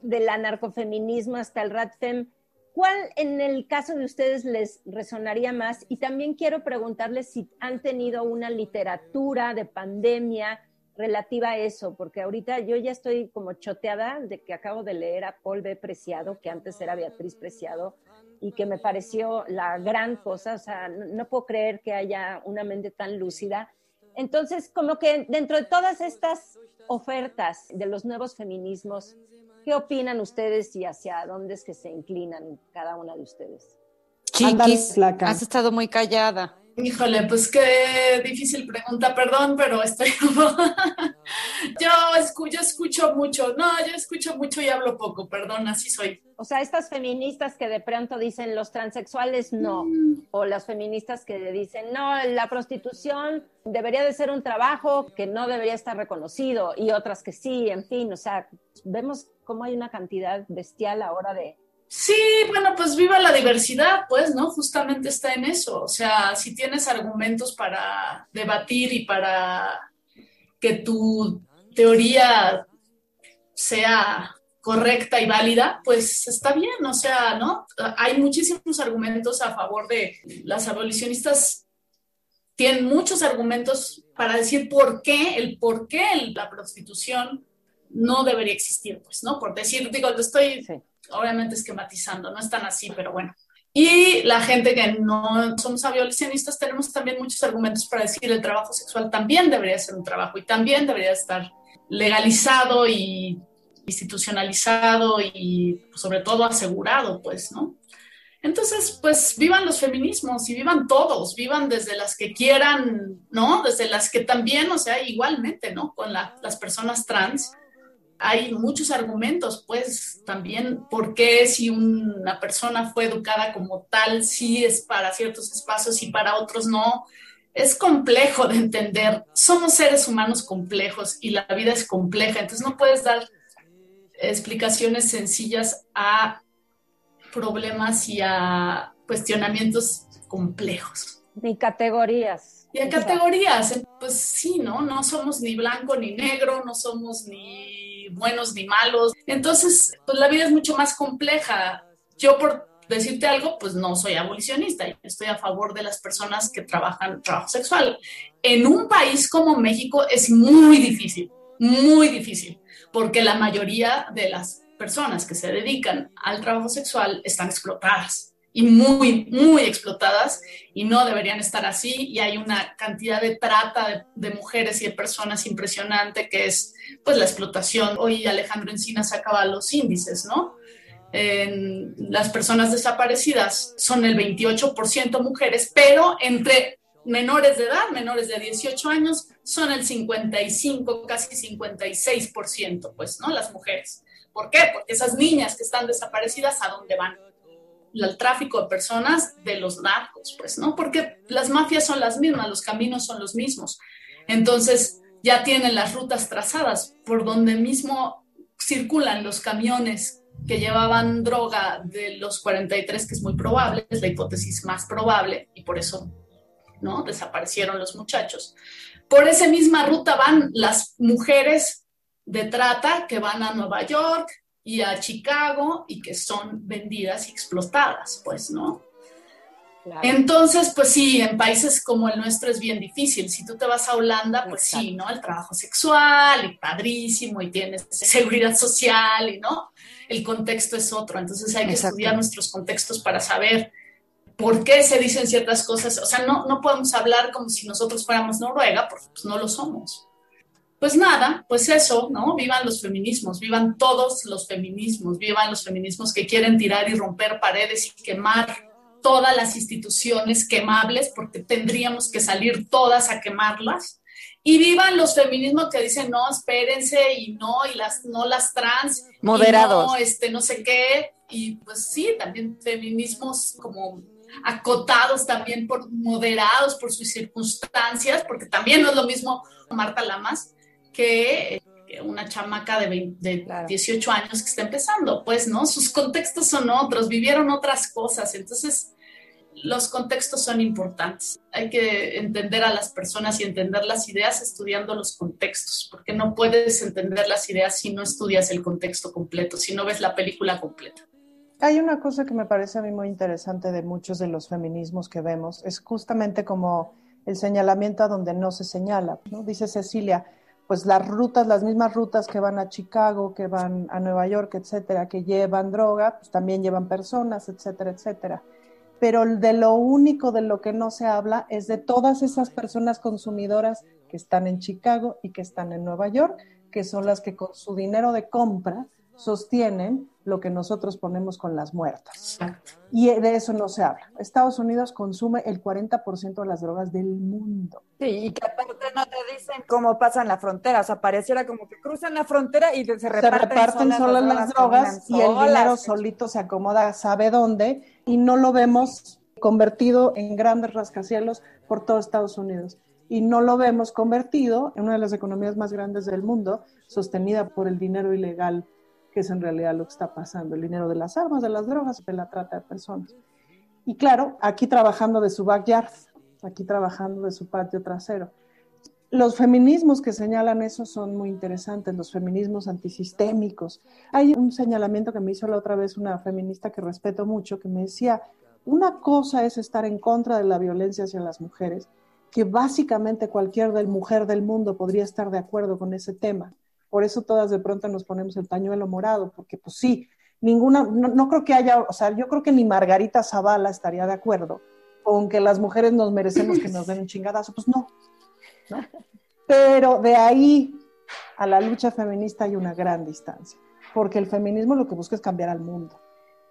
del anarcofeminismo hasta el RADFEM, ¿cuál en el caso de ustedes les resonaría más? Y también quiero preguntarles si han tenido una literatura de pandemia relativa a eso, porque ahorita yo ya estoy como choteada de que acabo de leer a Paul B. Preciado, que antes era Beatriz Preciado, y que me pareció la gran cosa, o sea, no, no puedo creer que haya una mente tan lúcida. Entonces, como que dentro de todas estas ofertas de los nuevos feminismos, ¿qué opinan ustedes y hacia dónde es que se inclinan cada una de ustedes? Chiquis, has estado muy callada. Híjole, pues qué difícil pregunta, perdón, pero estoy yo, yo escucho mucho, no, yo escucho mucho y hablo poco, perdón, así soy. O sea, estas feministas que de pronto dicen los transexuales no, mm. o las feministas que dicen no, la prostitución debería de ser un trabajo que no debería estar reconocido, y otras que sí, en fin, o sea, vemos cómo hay una cantidad bestial ahora de, Sí, bueno, pues viva la diversidad, pues, ¿no? Justamente está en eso. O sea, si tienes argumentos para debatir y para que tu teoría sea correcta y válida, pues está bien, o sea, ¿no? Hay muchísimos argumentos a favor de las abolicionistas, tienen muchos argumentos para decir por qué, el por qué la prostitución no debería existir, pues, ¿no? Por decir, digo, lo estoy obviamente esquematizando, no es tan así, pero bueno. Y la gente que no somos abolicionistas tenemos también muchos argumentos para decir el trabajo sexual también debería ser un trabajo y también debería estar legalizado y institucionalizado y sobre todo asegurado, pues, ¿no? Entonces, pues vivan los feminismos y vivan todos, vivan desde las que quieran, ¿no? Desde las que también, o sea, igualmente, ¿no? Con las personas trans hay muchos argumentos, pues también, ¿por qué si una persona fue educada como tal, sí es para ciertos espacios y para otros no? Es complejo de entender. Somos seres humanos complejos y la vida es compleja, entonces no puedes dar explicaciones sencillas a problemas y a cuestionamientos complejos. Ni categorías. Y a categorías, pues sí, ¿no? No somos ni blanco ni negro, no somos ni buenos ni malos. Entonces, pues la vida es mucho más compleja. Yo por decirte algo, pues no soy abolicionista, estoy a favor de las personas que trabajan trabajo sexual. En un país como México es muy difícil, muy difícil, porque la mayoría de las personas que se dedican al trabajo sexual están explotadas y muy, muy explotadas y no deberían estar así. Y hay una cantidad de trata de, mujeres y de personas impresionante que es pues la explotación. Hoy Alejandro Encina sacaba los índices, ¿no? En las personas desaparecidas son el 28% mujeres, pero entre menores de edad, menores de 18 años, son el 55, casi 56%, pues, ¿no? Las mujeres. ¿Por qué? Porque esas niñas que están desaparecidas, ¿a dónde van? El tráfico de personas de los narcos, pues, ¿no? Porque las mafias son las mismas, los caminos son los mismos. Entonces, ya tienen las rutas trazadas por donde mismo circulan los camiones que llevaban droga de los 43, que es muy probable, es la hipótesis más probable, y por eso, ¿no? Desaparecieron los muchachos. Por esa misma ruta van las mujeres de trata que van a Nueva York, y a Chicago y que son vendidas y explotadas, pues, ¿no? Entonces, pues sí, en países como el nuestro es bien difícil. Si tú te vas a Holanda, pues sí, ¿no? El trabajo sexual y padrísimo y tienes seguridad social y, ¿no? El contexto es otro. Entonces hay que estudiar nuestros contextos para saber por qué se dicen ciertas cosas. O sea, no, no podemos hablar como si nosotros fuéramos Noruega, porque pues, no lo somos pues nada, pues eso, ¿no? Vivan los feminismos, vivan todos los feminismos, vivan los feminismos que quieren tirar y romper paredes y quemar todas las instituciones quemables, porque tendríamos que salir todas a quemarlas. Y vivan los feminismos que dicen, no, espérense, y no, y las, no las trans. Moderados. no, este, no sé qué. Y pues sí, también feminismos como acotados también por moderados por sus circunstancias, porque también no es lo mismo Marta Lamas, que una chamaca de, 18 años que está empezando, pues, ¿no? Sus contextos son otros, vivieron otras cosas, entonces los contextos son importantes. Hay que entender a las personas y entender las ideas estudiando los contextos, porque no puedes entender las ideas si no estudias el contexto completo, si no ves la película completa. Hay una cosa que me parece a mí muy interesante de muchos de los feminismos que vemos, es justamente como el señalamiento a donde no se señala, ¿no? Dice Cecilia, pues las rutas, las mismas rutas que van a Chicago, que van a Nueva York, etcétera, que llevan droga, pues también llevan personas, etcétera, etcétera. Pero de lo único de lo que no se habla es de todas esas personas consumidoras que están en Chicago y que están en Nueva York, que son las que con su dinero de compra sostienen lo que nosotros ponemos con las muertas. Y de eso no se habla. Estados Unidos consume el 40% de las drogas del mundo. Sí, y que aparte no te dicen cómo pasan la frontera, o sea, pareciera como que cruzan la frontera y se reparten, se reparten solas, las drogas, y el dinero solito se acomoda, sabe dónde, y no lo vemos convertido en grandes rascacielos por todo Estados Unidos. Y no lo vemos convertido en una de las economías más grandes del mundo, sostenida por el dinero ilegal que es en realidad lo que está pasando, el dinero de las armas, de las drogas, de la trata de personas. Y claro, aquí trabajando de su backyard, aquí trabajando de su patio trasero. Los feminismos que señalan eso son muy interesantes, los feminismos antisistémicos. Hay un señalamiento que me hizo la otra vez una feminista que respeto mucho, que me decía, una cosa es estar en contra de la violencia hacia las mujeres, que básicamente cualquier mujer del mundo podría estar de acuerdo con ese tema. Por eso todas de pronto nos ponemos el pañuelo morado, porque pues sí, ninguna, no, creo que haya, o sea, yo creo que ni Margarita Zavala estaría de acuerdo con que las mujeres nos merecemos que nos den un chingadazo, pues no. Pero de ahí a la lucha feminista hay una gran distancia, porque el feminismo lo que busca es cambiar al mundo.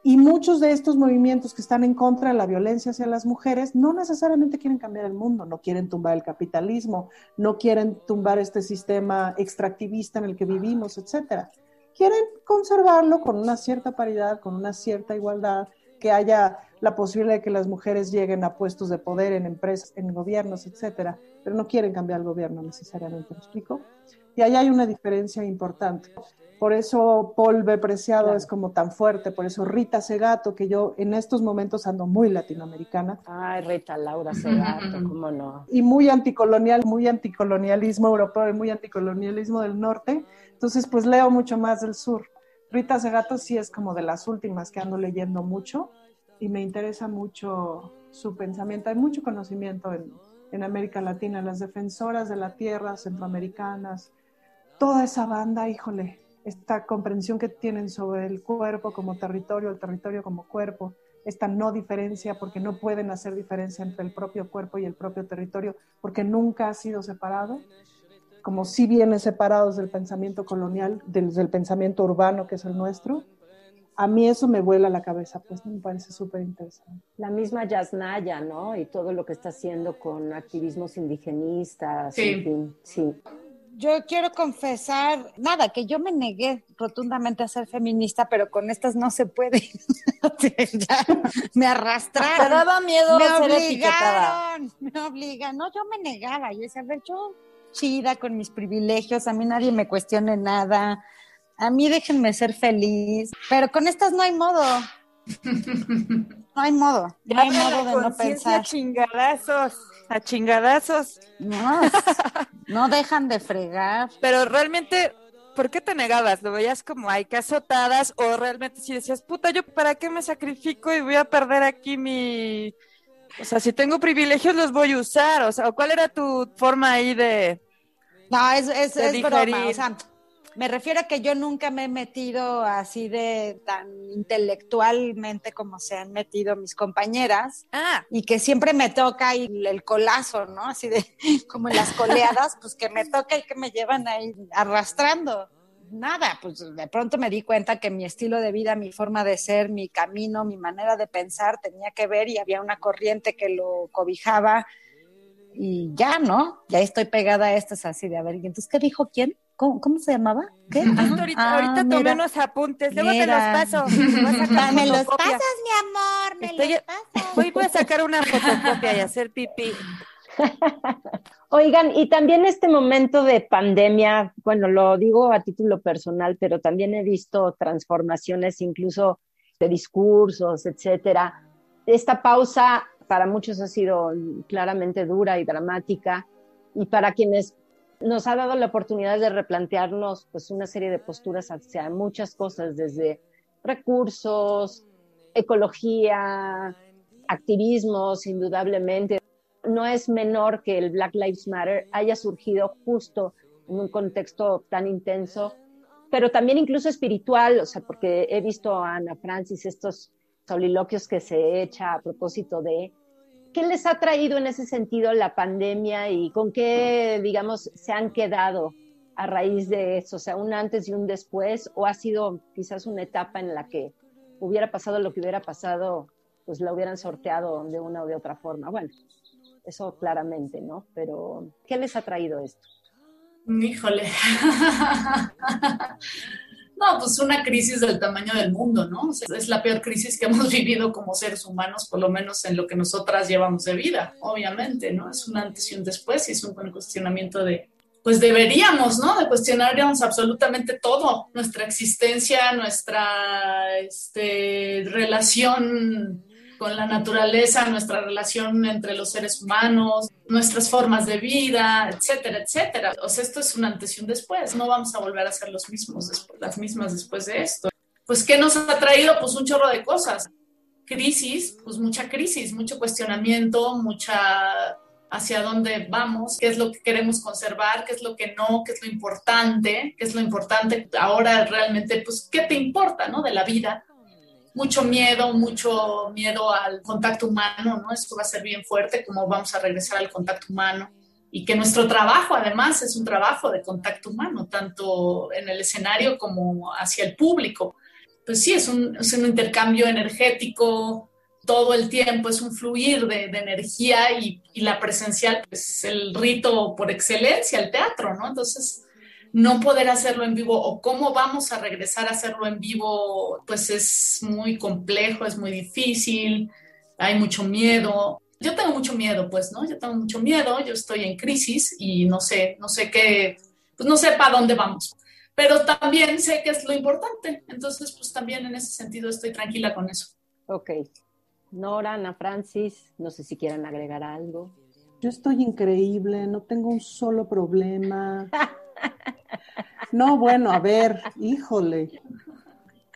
Y muchos de estos movimientos que están en contra de la violencia hacia las mujeres no necesariamente quieren cambiar el mundo, no quieren tumbar el capitalismo, no quieren tumbar este sistema extractivista en el que vivimos, etcétera. Quieren conservarlo con una cierta paridad, con una cierta igualdad, que haya la posibilidad de que las mujeres lleguen a puestos de poder en empresas, en gobiernos, etcétera, pero no quieren cambiar el gobierno necesariamente, ¿me explico? Y ahí hay una diferencia importante. Por eso Paul B. Preciado es como tan fuerte, por eso Rita Segato, que yo en estos momentos ando muy latinoamericana. Ay, Rita Laura Segato, cómo no. Y muy anticolonial, muy anticolonialismo europeo y muy anticolonialismo del norte. Entonces, pues leo mucho más del sur. Rita Segato sí es como de las últimas que ando leyendo mucho y me interesa mucho su pensamiento. Hay mucho conocimiento en, en América Latina, las defensoras de la tierra centroamericanas, toda esa banda, híjole, esta comprensión que tienen sobre el cuerpo como territorio, el territorio como cuerpo, esta no diferencia, porque no pueden hacer diferencia entre el propio cuerpo y el propio territorio, porque nunca ha sido separado, como si viene separados del pensamiento colonial, del, del pensamiento urbano que es el nuestro. A mí eso me vuela la cabeza, pues me parece súper interesante. La misma Yasnaya, ¿no? Y todo lo que está haciendo con activismos indigenistas, sí. en fin, sí yo quiero confesar, nada, que yo me negué rotundamente a ser feminista, pero con estas no se puede. ya me arrastraron. Te daba miedo me ser obligaron, me obligan. No, yo me negaba. Yo decía, a ver, yo chida con mis privilegios, a mí nadie me cuestione nada, a mí déjenme ser feliz, pero con estas no hay modo. No hay modo, no hay modo de no pensar. chingadazos, a chingadazos. No, no dejan de fregar. Pero realmente, ¿por qué te negabas? ¿Lo veías como hay que azotadas o realmente si decías, puta, yo para qué me sacrifico y voy a perder aquí mi... O sea, si tengo privilegios los voy a usar, o sea, ¿cuál era tu forma ahí de... No, es, es, es broma, o sea, me refiero a que yo nunca me he metido así de tan intelectualmente como se han metido mis compañeras. Ah. Y que siempre me toca ahí el colazo, ¿no? Así de como en las coleadas, pues que me toca y que me llevan ahí arrastrando. Nada, pues de pronto me di cuenta que mi estilo de vida, mi forma de ser, mi camino, mi manera de pensar tenía que ver y había una corriente que lo cobijaba y ya, ¿no? Ya estoy pegada a estas así de, a ver, ¿y entonces qué dijo quién? ¿Cómo, ¿Cómo, se llamaba? ¿Qué? Ah, ahorita, ahorita tomé unos apuntes, luego te los paso. me los pasas, mi amor, me Estoy, los pasas. Voy, voy a sacar una fotocopia y hacer pipí. Oigan, y también este momento de pandemia, bueno, lo digo a título personal, pero también he visto transformaciones incluso de discursos, etcétera. Esta pausa para muchos ha sido claramente dura y dramática, y para quienes nos ha dado la oportunidad de replantearnos pues una serie de posturas hacia muchas cosas, desde recursos, ecología, activismos, indudablemente. No es menor que el Black Lives Matter haya surgido justo en un contexto tan intenso, pero también incluso espiritual, o sea, porque he visto a Ana Francis estos soliloquios que se echa a propósito de ¿Qué les ha traído en ese sentido la pandemia y con qué, digamos, se han quedado a raíz de eso? O sea, un antes y un después, o ha sido quizás una etapa en la que hubiera pasado lo que hubiera pasado, pues la hubieran sorteado de una o de otra forma. Bueno, eso claramente, ¿no? Pero, ¿qué les ha traído esto? Híjole. No, pues una crisis del tamaño del mundo, ¿no? es la peor crisis que hemos vivido como seres humanos, por lo menos en lo que nosotras llevamos de vida, obviamente, ¿no? Es un antes y un después y es un cuestionamiento de, pues deberíamos, ¿no? De cuestionaríamos absolutamente todo, nuestra existencia, nuestra este, relación con la naturaleza, nuestra relación entre los seres humanos, nuestras formas de vida, etcétera, etcétera. O sea, esto es un antes y un después. No vamos a volver a ser los mismos, las mismas después de esto. Pues, ¿qué nos ha traído? Pues un chorro de cosas. Crisis, pues mucha crisis, mucho cuestionamiento, mucha hacia dónde vamos, qué es lo que queremos conservar, qué es lo que no, qué es lo importante, qué es lo importante ahora realmente, pues, ¿qué te importa, no? De la vida mucho miedo, mucho miedo al contacto humano, ¿no? Esto va a ser bien fuerte, cómo vamos a regresar al contacto humano y que nuestro trabajo además es un trabajo de contacto humano, tanto en el escenario como hacia el público. Pues sí, es un, es un intercambio energético todo el tiempo, es un fluir de, energía y, la presencial es el rito por excelencia, el teatro, ¿no? Entonces, no poder hacerlo en vivo o cómo vamos a regresar a hacerlo en vivo, pues es muy complejo, es muy difícil, hay mucho miedo. Yo tengo mucho miedo, pues, ¿no? Yo tengo mucho miedo, yo estoy en crisis y no sé, no sé qué, pues no sé para dónde vamos. Pero también sé que es lo importante, entonces, pues también en ese sentido estoy tranquila con eso. Ok. Nora, Ana Francis, no sé si quieran agregar algo. Yo estoy increíble, no tengo un solo problema. No, bueno, a ver, híjole.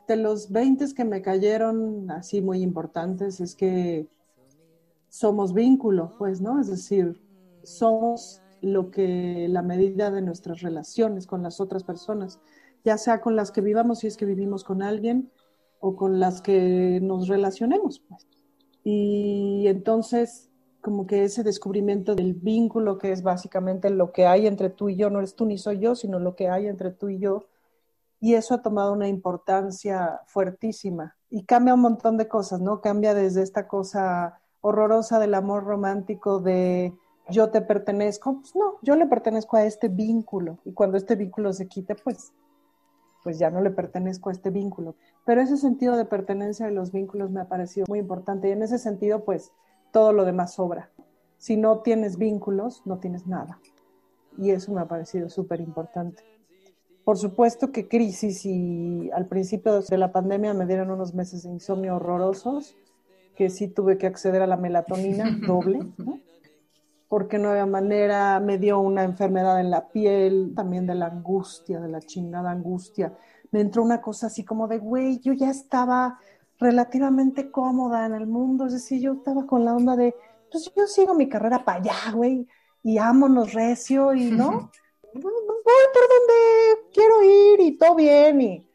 De los 20 que me cayeron así muy importantes es que somos vínculo, pues, ¿no? Es decir, somos lo que la medida de nuestras relaciones con las otras personas, ya sea con las que vivamos, si es que vivimos con alguien, o con las que nos relacionemos, pues. Y entonces como que ese descubrimiento del vínculo que es básicamente lo que hay entre tú y yo, no eres tú ni soy yo, sino lo que hay entre tú y yo. Y eso ha tomado una importancia fuertísima y cambia un montón de cosas, ¿no? Cambia desde esta cosa horrorosa del amor romántico de yo te pertenezco, pues no, yo le pertenezco a este vínculo y cuando este vínculo se quite, pues pues ya no le pertenezco a este vínculo. Pero ese sentido de pertenencia de los vínculos me ha parecido muy importante y en ese sentido, pues todo lo demás sobra. Si no tienes vínculos, no tienes nada. Y eso me ha parecido súper importante. Por supuesto que crisis y al principio de la pandemia me dieron unos meses de insomnio horrorosos, que sí tuve que acceder a la melatonina doble, porque no había manera, me dio una enfermedad en la piel, también de la angustia, de la chingada angustia. Me entró una cosa así como de, güey, yo ya estaba relativamente cómoda en el mundo, es decir, yo estaba con la onda de, pues yo sigo mi carrera para allá, güey, y ámonos recio y no, voy por donde quiero ir y todo bien y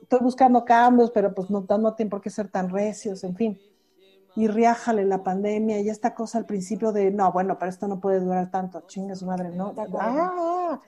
estoy buscando cambios, pero pues no, no tienen por qué ser tan recios, en fin. Y riájale la pandemia y esta cosa al principio de, no, bueno, pero esto no puede durar tanto, chinga su madre, no. Ah,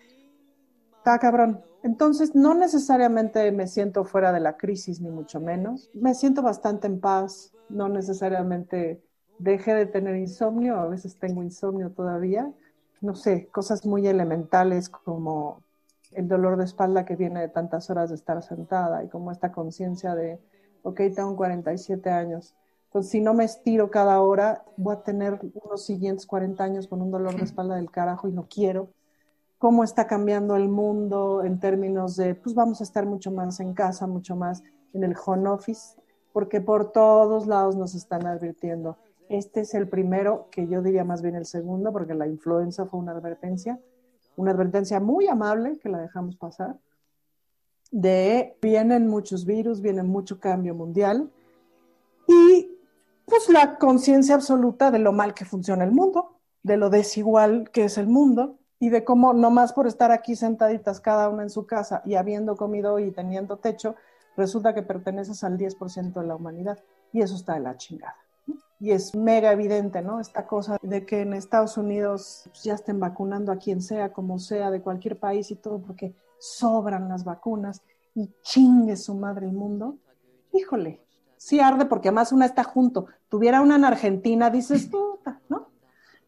está cabrón. Entonces, no necesariamente me siento fuera de la crisis, ni mucho menos. Me siento bastante en paz, no necesariamente dejé de tener insomnio, a veces tengo insomnio todavía. No sé, cosas muy elementales como el dolor de espalda que viene de tantas horas de estar sentada y como esta conciencia de, ok, tengo 47 años. Entonces, si no me estiro cada hora, voy a tener unos siguientes 40 años con un dolor de espalda del carajo y no quiero cómo está cambiando el mundo en términos de, pues vamos a estar mucho más en casa, mucho más en el home office, porque por todos lados nos están advirtiendo. Este es el primero, que yo diría más bien el segundo, porque la influenza fue una advertencia, una advertencia muy amable que la dejamos pasar, de vienen muchos virus, viene mucho cambio mundial y pues la conciencia absoluta de lo mal que funciona el mundo, de lo desigual que es el mundo, y de cómo nomás por estar aquí sentaditas cada una en su casa y habiendo comido y teniendo techo, resulta que perteneces al 10% de la humanidad y eso está de la chingada. y es mega evidente, ¿no? Esta cosa de que en Estados Unidos pues, ya estén vacunando a quien sea, como sea, de cualquier país y todo, porque sobran las vacunas y chingue su madre el mundo. Híjole, sí arde porque además una está junto. Tuviera una en Argentina, dices, puta, ¿no?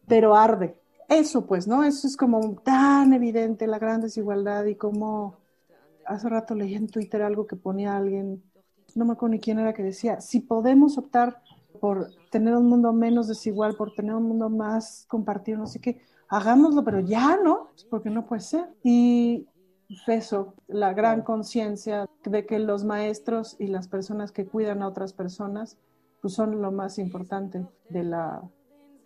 Pero arde. Eso pues, ¿no? Eso es como tan evidente la gran desigualdad y como hace rato leí en Twitter algo que ponía alguien, no me acuerdo ni quién era que decía, si podemos optar por tener un mundo menos desigual, por tener un mundo más compartido, no sé qué, hagámoslo, pero ya no, porque no puede ser. Y eso, la gran conciencia de que los maestros y las personas que cuidan a otras personas, pues son lo más importante de la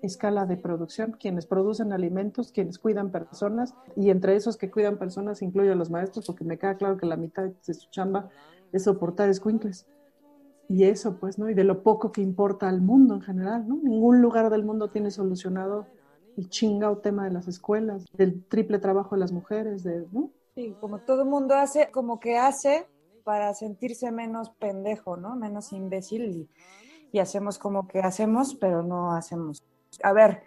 escala de producción, quienes producen alimentos, quienes cuidan personas, y entre esos que cuidan personas incluyo a los maestros, porque me queda claro que la mitad de su chamba es soportar escuincles. Y eso, pues, ¿no? Y de lo poco que importa al mundo en general, ¿no? Ningún lugar del mundo tiene solucionado el chingado tema de las escuelas, del triple trabajo de las mujeres, de, ¿no? Sí, como todo mundo hace, como que hace para sentirse menos pendejo, ¿no? Menos imbécil y hacemos como que hacemos, pero no hacemos. A ver,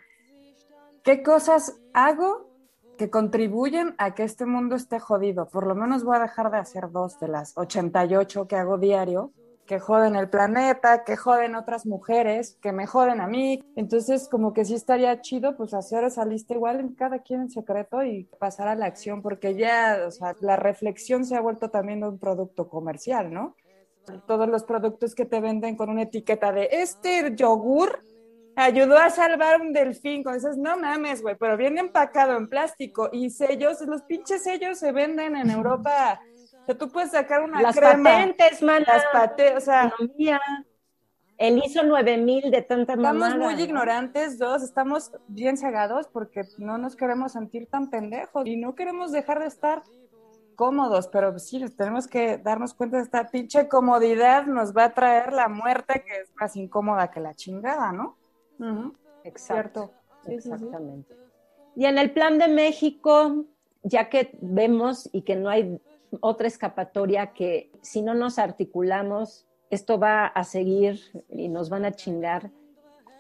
¿qué cosas hago que contribuyen a que este mundo esté jodido? Por lo menos voy a dejar de hacer dos de las 88 que hago diario que joden el planeta, que joden otras mujeres, que me joden a mí. Entonces, como que sí estaría chido, pues hacer esa lista igual en cada quien en secreto y pasar a la acción, porque ya, o sea, la reflexión se ha vuelto también un producto comercial, ¿no? Todos los productos que te venden con una etiqueta de este yogur ayudó a salvar un delfín, con esas, no mames, güey, pero viene empacado en plástico y sellos, los pinches sellos se venden en Europa o sea, tú puedes sacar una las crema. patentes, man. Las patentes, o sea. Economía. El ISO 9000 de tanta Estamos mamada, muy ¿no? ignorantes, dos, estamos bien cegados porque no nos queremos sentir tan pendejos y no queremos dejar de estar cómodos, pero sí, tenemos que darnos cuenta de esta pinche comodidad nos va a traer la muerte que es más incómoda que la chingada, ¿no? Exacto. Sí, sí, sí. Exactamente. Y en el plan de México, ya que vemos y que no hay otra escapatoria que si no nos articulamos, esto va a seguir y nos van a chingar.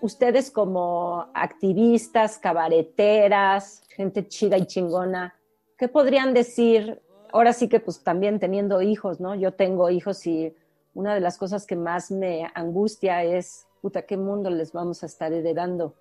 Ustedes como activistas, cabareteras, gente chida y chingona, ¿qué podrían decir? Ahora sí que pues también teniendo hijos, ¿no? Yo tengo hijos y una de las cosas que más me angustia es, puta, ¿qué mundo les vamos a estar heredando?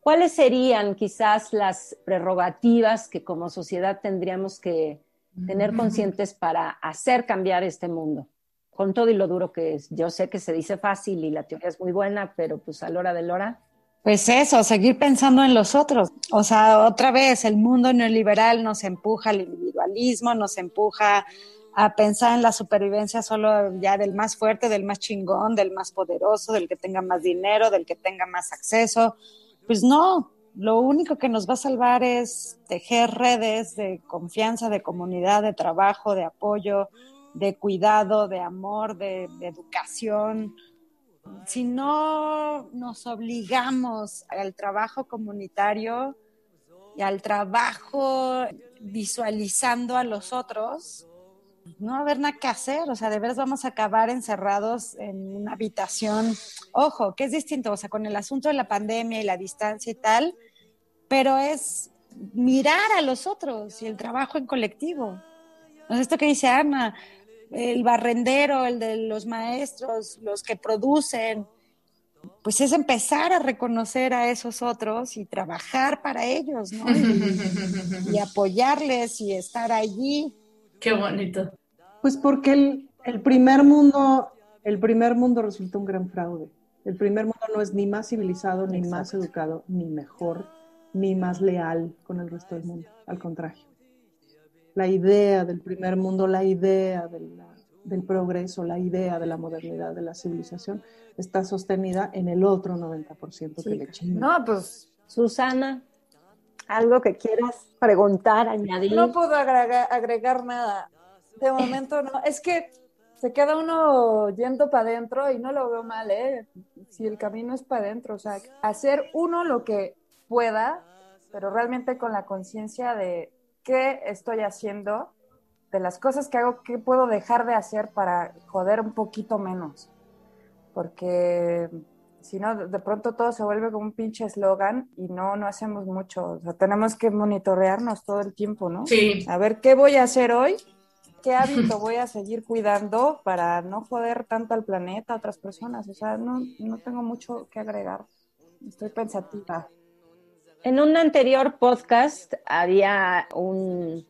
¿Cuáles serían quizás las prerrogativas que como sociedad tendríamos que tener conscientes para hacer cambiar este mundo? Con todo y lo duro que es. Yo sé que se dice fácil y la teoría es muy buena, pero pues a la hora de la hora. Pues eso, seguir pensando en los otros. O sea, otra vez, el mundo neoliberal nos empuja al individualismo, nos empuja a pensar en la supervivencia solo ya del más fuerte, del más chingón, del más poderoso, del que tenga más dinero, del que tenga más acceso. Pues no, lo único que nos va a salvar es tejer redes de confianza, de comunidad, de trabajo, de apoyo, de cuidado, de amor, de, educación. Si no nos obligamos al trabajo comunitario y al trabajo visualizando a los otros, no va a haber nada que hacer, o sea, de veras vamos a acabar encerrados en una habitación. Ojo, que es distinto, o sea, con el asunto de la pandemia y la distancia y tal, pero es mirar a los otros y el trabajo en colectivo. O sea, esto que dice Ana, el barrendero, el de los maestros, los que producen, pues es empezar a reconocer a esos otros y trabajar para ellos, ¿no? Y, y apoyarles y estar allí. Qué bonito. Pues porque el, el primer mundo, el primer mundo resulta un gran fraude. El primer mundo no es ni más civilizado, ni Exacto. más educado, ni mejor, ni más leal con el resto del mundo. Al contrario. La idea del primer mundo, la idea de la- del progreso, la idea de la modernidad, de la civilización, está sostenida en el otro 90% que le chinga. No, pues Susana, algo que quieras preguntar, añadir. no puedo agregar, agregar nada. De momento no. Es que se queda uno yendo para adentro y no lo veo mal, ¿eh? Si el camino es para adentro, o sea, hacer uno lo que pueda, pero realmente con la conciencia de qué estoy haciendo, de las cosas que hago, qué puedo dejar de hacer para joder un poquito menos. Porque Si no, de pronto todo se vuelve como un pinche eslogan y no, no hacemos mucho. O sea, tenemos que monitorearnos todo el tiempo, ¿no? Sí. A ver, ¿qué voy a hacer hoy? ¿Qué hábito voy a seguir cuidando para no joder tanto al planeta, a otras personas? O sea, no, no tengo mucho que agregar. Estoy pensativa. En un anterior podcast había un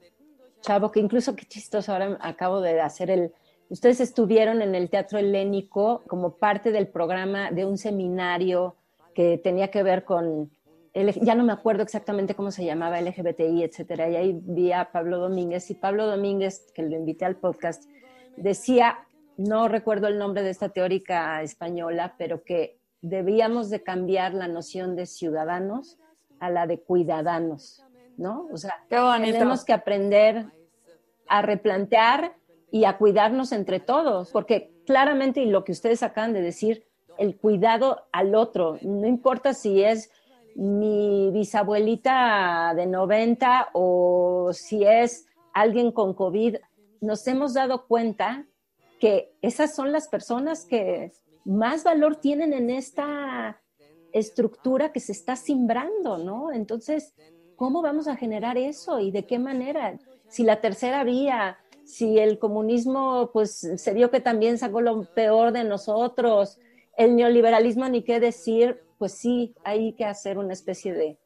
chavo que incluso, qué chistoso, ahora acabo de hacer el... Ustedes estuvieron en el Teatro Helénico como parte del programa de un seminario que tenía que ver con, ya no me acuerdo exactamente cómo se llamaba, LGBTI, etcétera, y ahí vi a Pablo Domínguez, y Pablo Domínguez, que lo invité al podcast, decía, no recuerdo el nombre de esta teórica española, pero que debíamos de cambiar la noción de ciudadanos a la de cuidadanos, ¿no? O sea, tenemos que aprender a replantear y a cuidarnos entre todos, porque claramente, y lo que ustedes acaban de decir, el cuidado al otro, no importa si es mi bisabuelita de 90 o si es alguien con COVID, nos hemos dado cuenta que esas son las personas que más valor tienen en esta estructura que se está simbrando, ¿no? Entonces, ¿cómo vamos a generar eso y de qué manera? Si la tercera vía, si el comunismo, pues se vio que también sacó lo peor de nosotros, el neoliberalismo, ni qué decir, pues sí, hay que hacer una especie de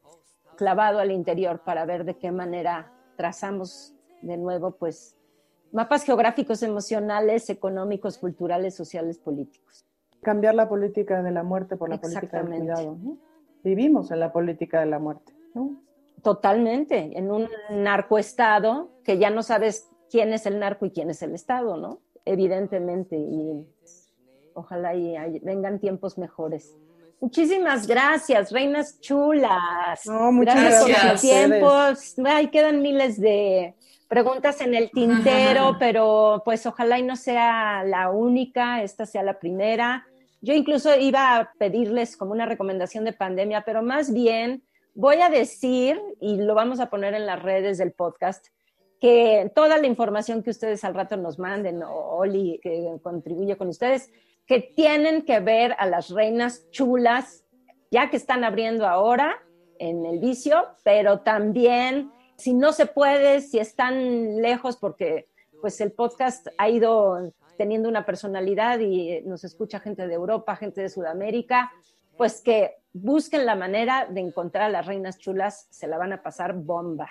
clavado al interior para ver de qué manera trazamos de nuevo, pues, mapas geográficos, emocionales, económicos, culturales, sociales, políticos. Cambiar la política de la muerte por la política del cuidado. ¿no? Vivimos en la política de la muerte. ¿no? Totalmente, en un narcoestado que ya no sabes quién es el narco y quién es el Estado, ¿no? Evidentemente, y ojalá y hay- vengan tiempos mejores. Muchísimas gracias, reinas chulas. No, muchas gracias, por gracias sus a ustedes. tiempos. Ay, quedan miles de preguntas en el tintero, pero pues ojalá y no sea la única, esta sea la primera. Yo incluso iba a pedirles como una recomendación de pandemia, pero más bien voy a decir, y lo vamos a poner en las redes del podcast, que toda la información que ustedes al rato nos manden, o Oli, que contribuye con ustedes, que tienen que ver a las reinas chulas, ya que están abriendo ahora en el vicio, pero también, si no se puede, si están lejos, porque pues el podcast ha ido teniendo una personalidad y nos escucha gente de Europa, gente de Sudamérica, pues que busquen la manera de encontrar a las reinas chulas, se la van a pasar bomba.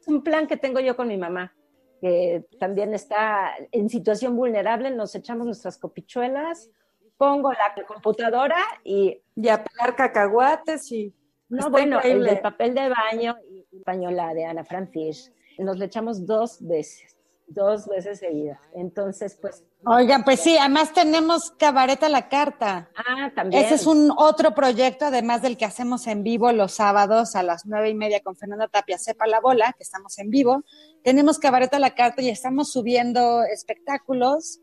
Es un plan que tengo yo con mi mamá, que también está en situación vulnerable, nos echamos nuestras copichuelas, pongo la computadora y Y a pelar cacahuates y... no, Está bueno, el papel de baño y española de Ana Fran Fish, nos le echamos dos veces, dos veces seguidas. Entonces, pues, Oigan, pues sí, además tenemos Cabaret a la Carta. ah, también. Ese es un otro proyecto, además del que hacemos en vivo los sábados a las nueve y media con Fernanda Tapia, Sepa la Bola, que estamos en vivo. Tenemos Cabaret a la Carta y estamos subiendo espectáculos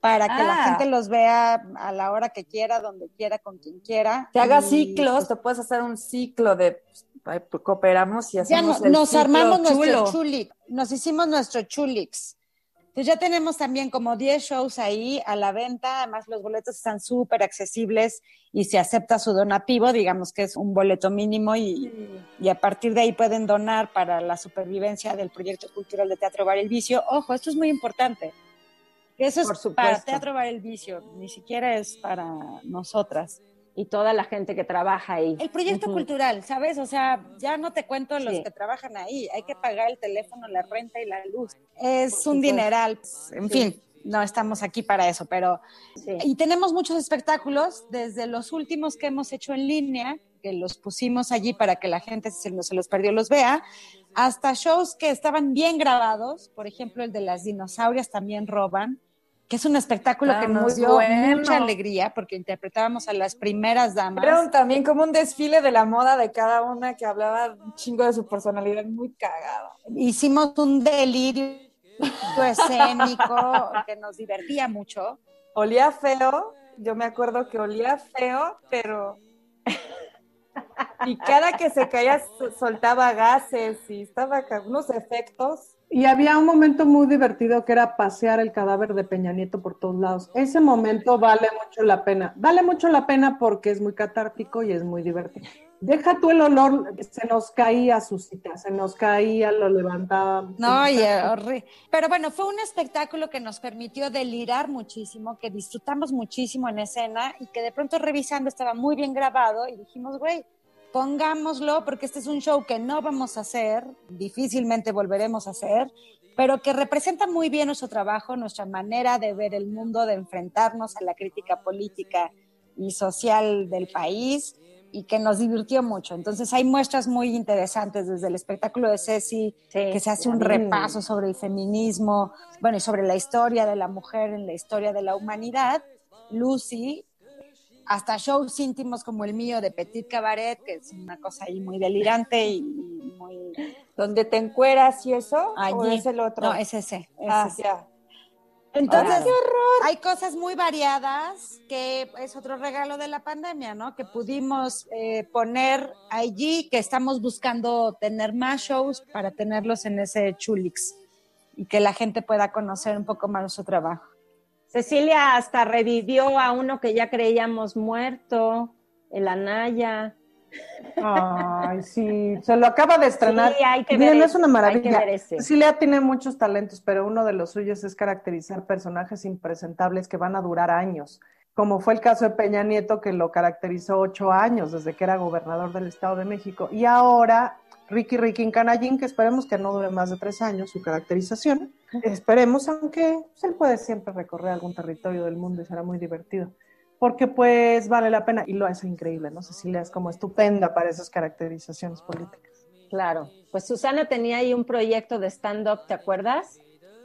para que la Ah. gente los vea a la hora que quiera, donde quiera, con quien quiera. Te haga Y, ciclos, pues, te puedes hacer un ciclo de... pues, ahí cooperamos y ya hacemos no- el nos ciclo armamos chulo. nuestro chulip, nos hicimos nuestro chulix. Entonces ya tenemos también como 10 shows ahí a la venta, además los boletos están súper accesibles y se acepta su donativo, digamos que es un boleto mínimo y, y a partir de ahí pueden donar para la supervivencia del proyecto cultural de Teatro Bar El Vicio. Ojo, esto es muy importante. Eso es para Teatro Bar El Vicio, ni siquiera es para nosotras. Y toda la gente que trabaja ahí. El proyecto cultural, ¿sabes? O sea, ya no te cuento los Sí. que trabajan ahí. Hay que pagar el teléfono, la renta y la luz. Es un dineral. En Sí. fin, no estamos aquí para eso, pero... Sí. Y tenemos muchos espectáculos, desde los últimos que hemos hecho en línea, que los pusimos allí para que la gente, si no se los perdió, los vea, hasta shows que estaban bien grabados. Por ejemplo, el de las dinosaurias también roban que es un espectáculo que nos dio bueno. mucha alegría porque interpretábamos a las primeras damas. Era también como un desfile de la moda de cada una que hablaba un chingo de su personalidad muy cagada. hicimos un delirio escénico que nos divertía mucho. Olía feo, yo me acuerdo que olía feo, pero... Y cada que se caía so- soltaba gases y estaba ca- unos efectos Y había un momento muy divertido que era pasear el cadáver de Peña Nieto por todos lados. Ese momento vale mucho la pena. Vale mucho la pena porque es muy catártico y es muy divertido. Deja tú el olor, se nos caía Susita, se nos caía, lo levantábamos. No, y horrible. Pero bueno, fue un espectáculo que nos permitió delirar muchísimo, que disfrutamos muchísimo en escena y que de pronto revisando estaba muy bien grabado y dijimos, güey, pongámoslo porque este es un show que no vamos a hacer, difícilmente volveremos a hacer, pero que representa muy bien nuestro trabajo, nuestra manera de ver el mundo, de enfrentarnos a la crítica política y social del país y que nos divirtió mucho. Entonces hay muestras muy interesantes desde el espectáculo de Ceci, que se hace un repaso sobre el feminismo, bueno, y sobre la historia de la mujer en la historia de la humanidad. Lucy hasta shows íntimos como el mío de Petit Cabaret, que es una cosa ahí muy delirante y, muy... ¿Donde te encueras y eso? ¿O es el otro? No, es ese. ah, ya. Entonces, hay cosas muy variadas que es otro regalo de la pandemia, ¿no? Que pudimos eh, poner allí, que estamos buscando tener más shows para tenerlos en ese Chulix y que la gente pueda conocer un poco más su trabajo. Cecilia hasta revivió a uno que ya creíamos muerto, el Anaya. Ay, sí, se lo acaba de estrenar. Sí, hay que ver es una maravilla. Cecilia tiene muchos talentos, pero uno de los suyos es caracterizar personajes impresentables que van a durar años, como fue el caso de Peña Nieto, que lo caracterizó ocho años desde que era gobernador del Estado de México. Y ahora Ricky Ricky Canallín, que esperemos que no dure más de tres años su caracterización. Esperemos, aunque se puede siempre recorrer algún territorio del mundo y será muy divertido. Porque pues vale la pena y lo hace increíble, ¿no? Cecilia es como estupenda para esas caracterizaciones políticas. Claro, pues Susana tenía ahí un proyecto de stand-up, ¿te acuerdas?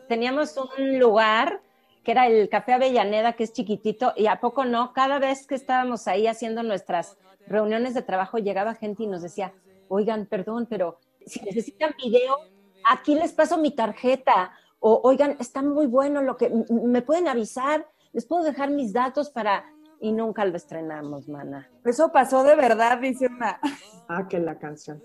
Teníamos un lugar que era el Café Avellaneda, que es chiquitito, y a poco no, cada vez que estábamos ahí haciendo nuestras reuniones de trabajo, llegaba gente y nos decía, oigan, perdón, pero si necesitan video, aquí les paso mi tarjeta. O, oigan, está muy bueno lo que, me pueden avisar, les puedo dejar mis datos para... Y nunca lo estrenamos, mana. Eso pasó de verdad, dice una. Ah, que la canción.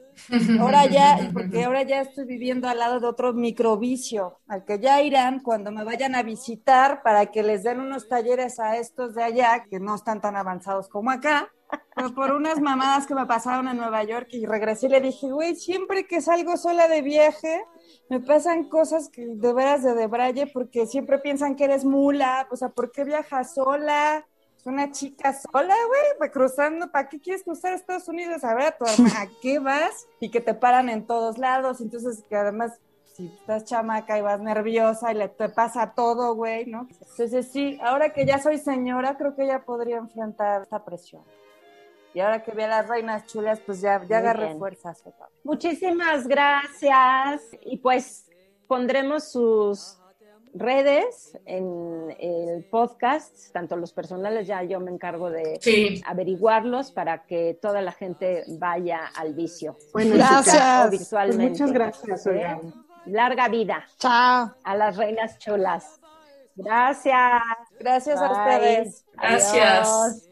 Ahora ya, porque ahora ya estoy viviendo al lado de otro microvicio, al que ya irán cuando me vayan a visitar para que les den unos talleres a estos de allá, que no están tan avanzados como acá pues por unas mamadas que me pasaron en Nueva York y regresé y le dije, güey, siempre que salgo sola de viaje, me pasan cosas que de veras de debraye porque siempre piensan que eres mula, o sea, ¿por qué viajas sola? Es una chica sola, güey, cruzando, ¿para qué quieres cruzar Estados Unidos? A ver, a tu hermana, ¿a qué vas? Y que te paran en todos lados, entonces que además si estás chamaca y vas nerviosa y le te pasa todo, güey, ¿no? Entonces sí, ahora que ya soy señora, creo que ya podría enfrentar esta presión. Y ahora que ve a las reinas chulas, pues ya, ya agarré fuerzas. Muchísimas gracias. Y pues pondremos sus redes en el podcast, tanto los personales, ya yo me encargo de averiguarlos para que toda la gente vaya al vicio. Bueno, gracias. Pues muchas gracias. ¿Eh? Larga vida. Chao. A las reinas chulas. Gracias. Gracias a ustedes. Gracias.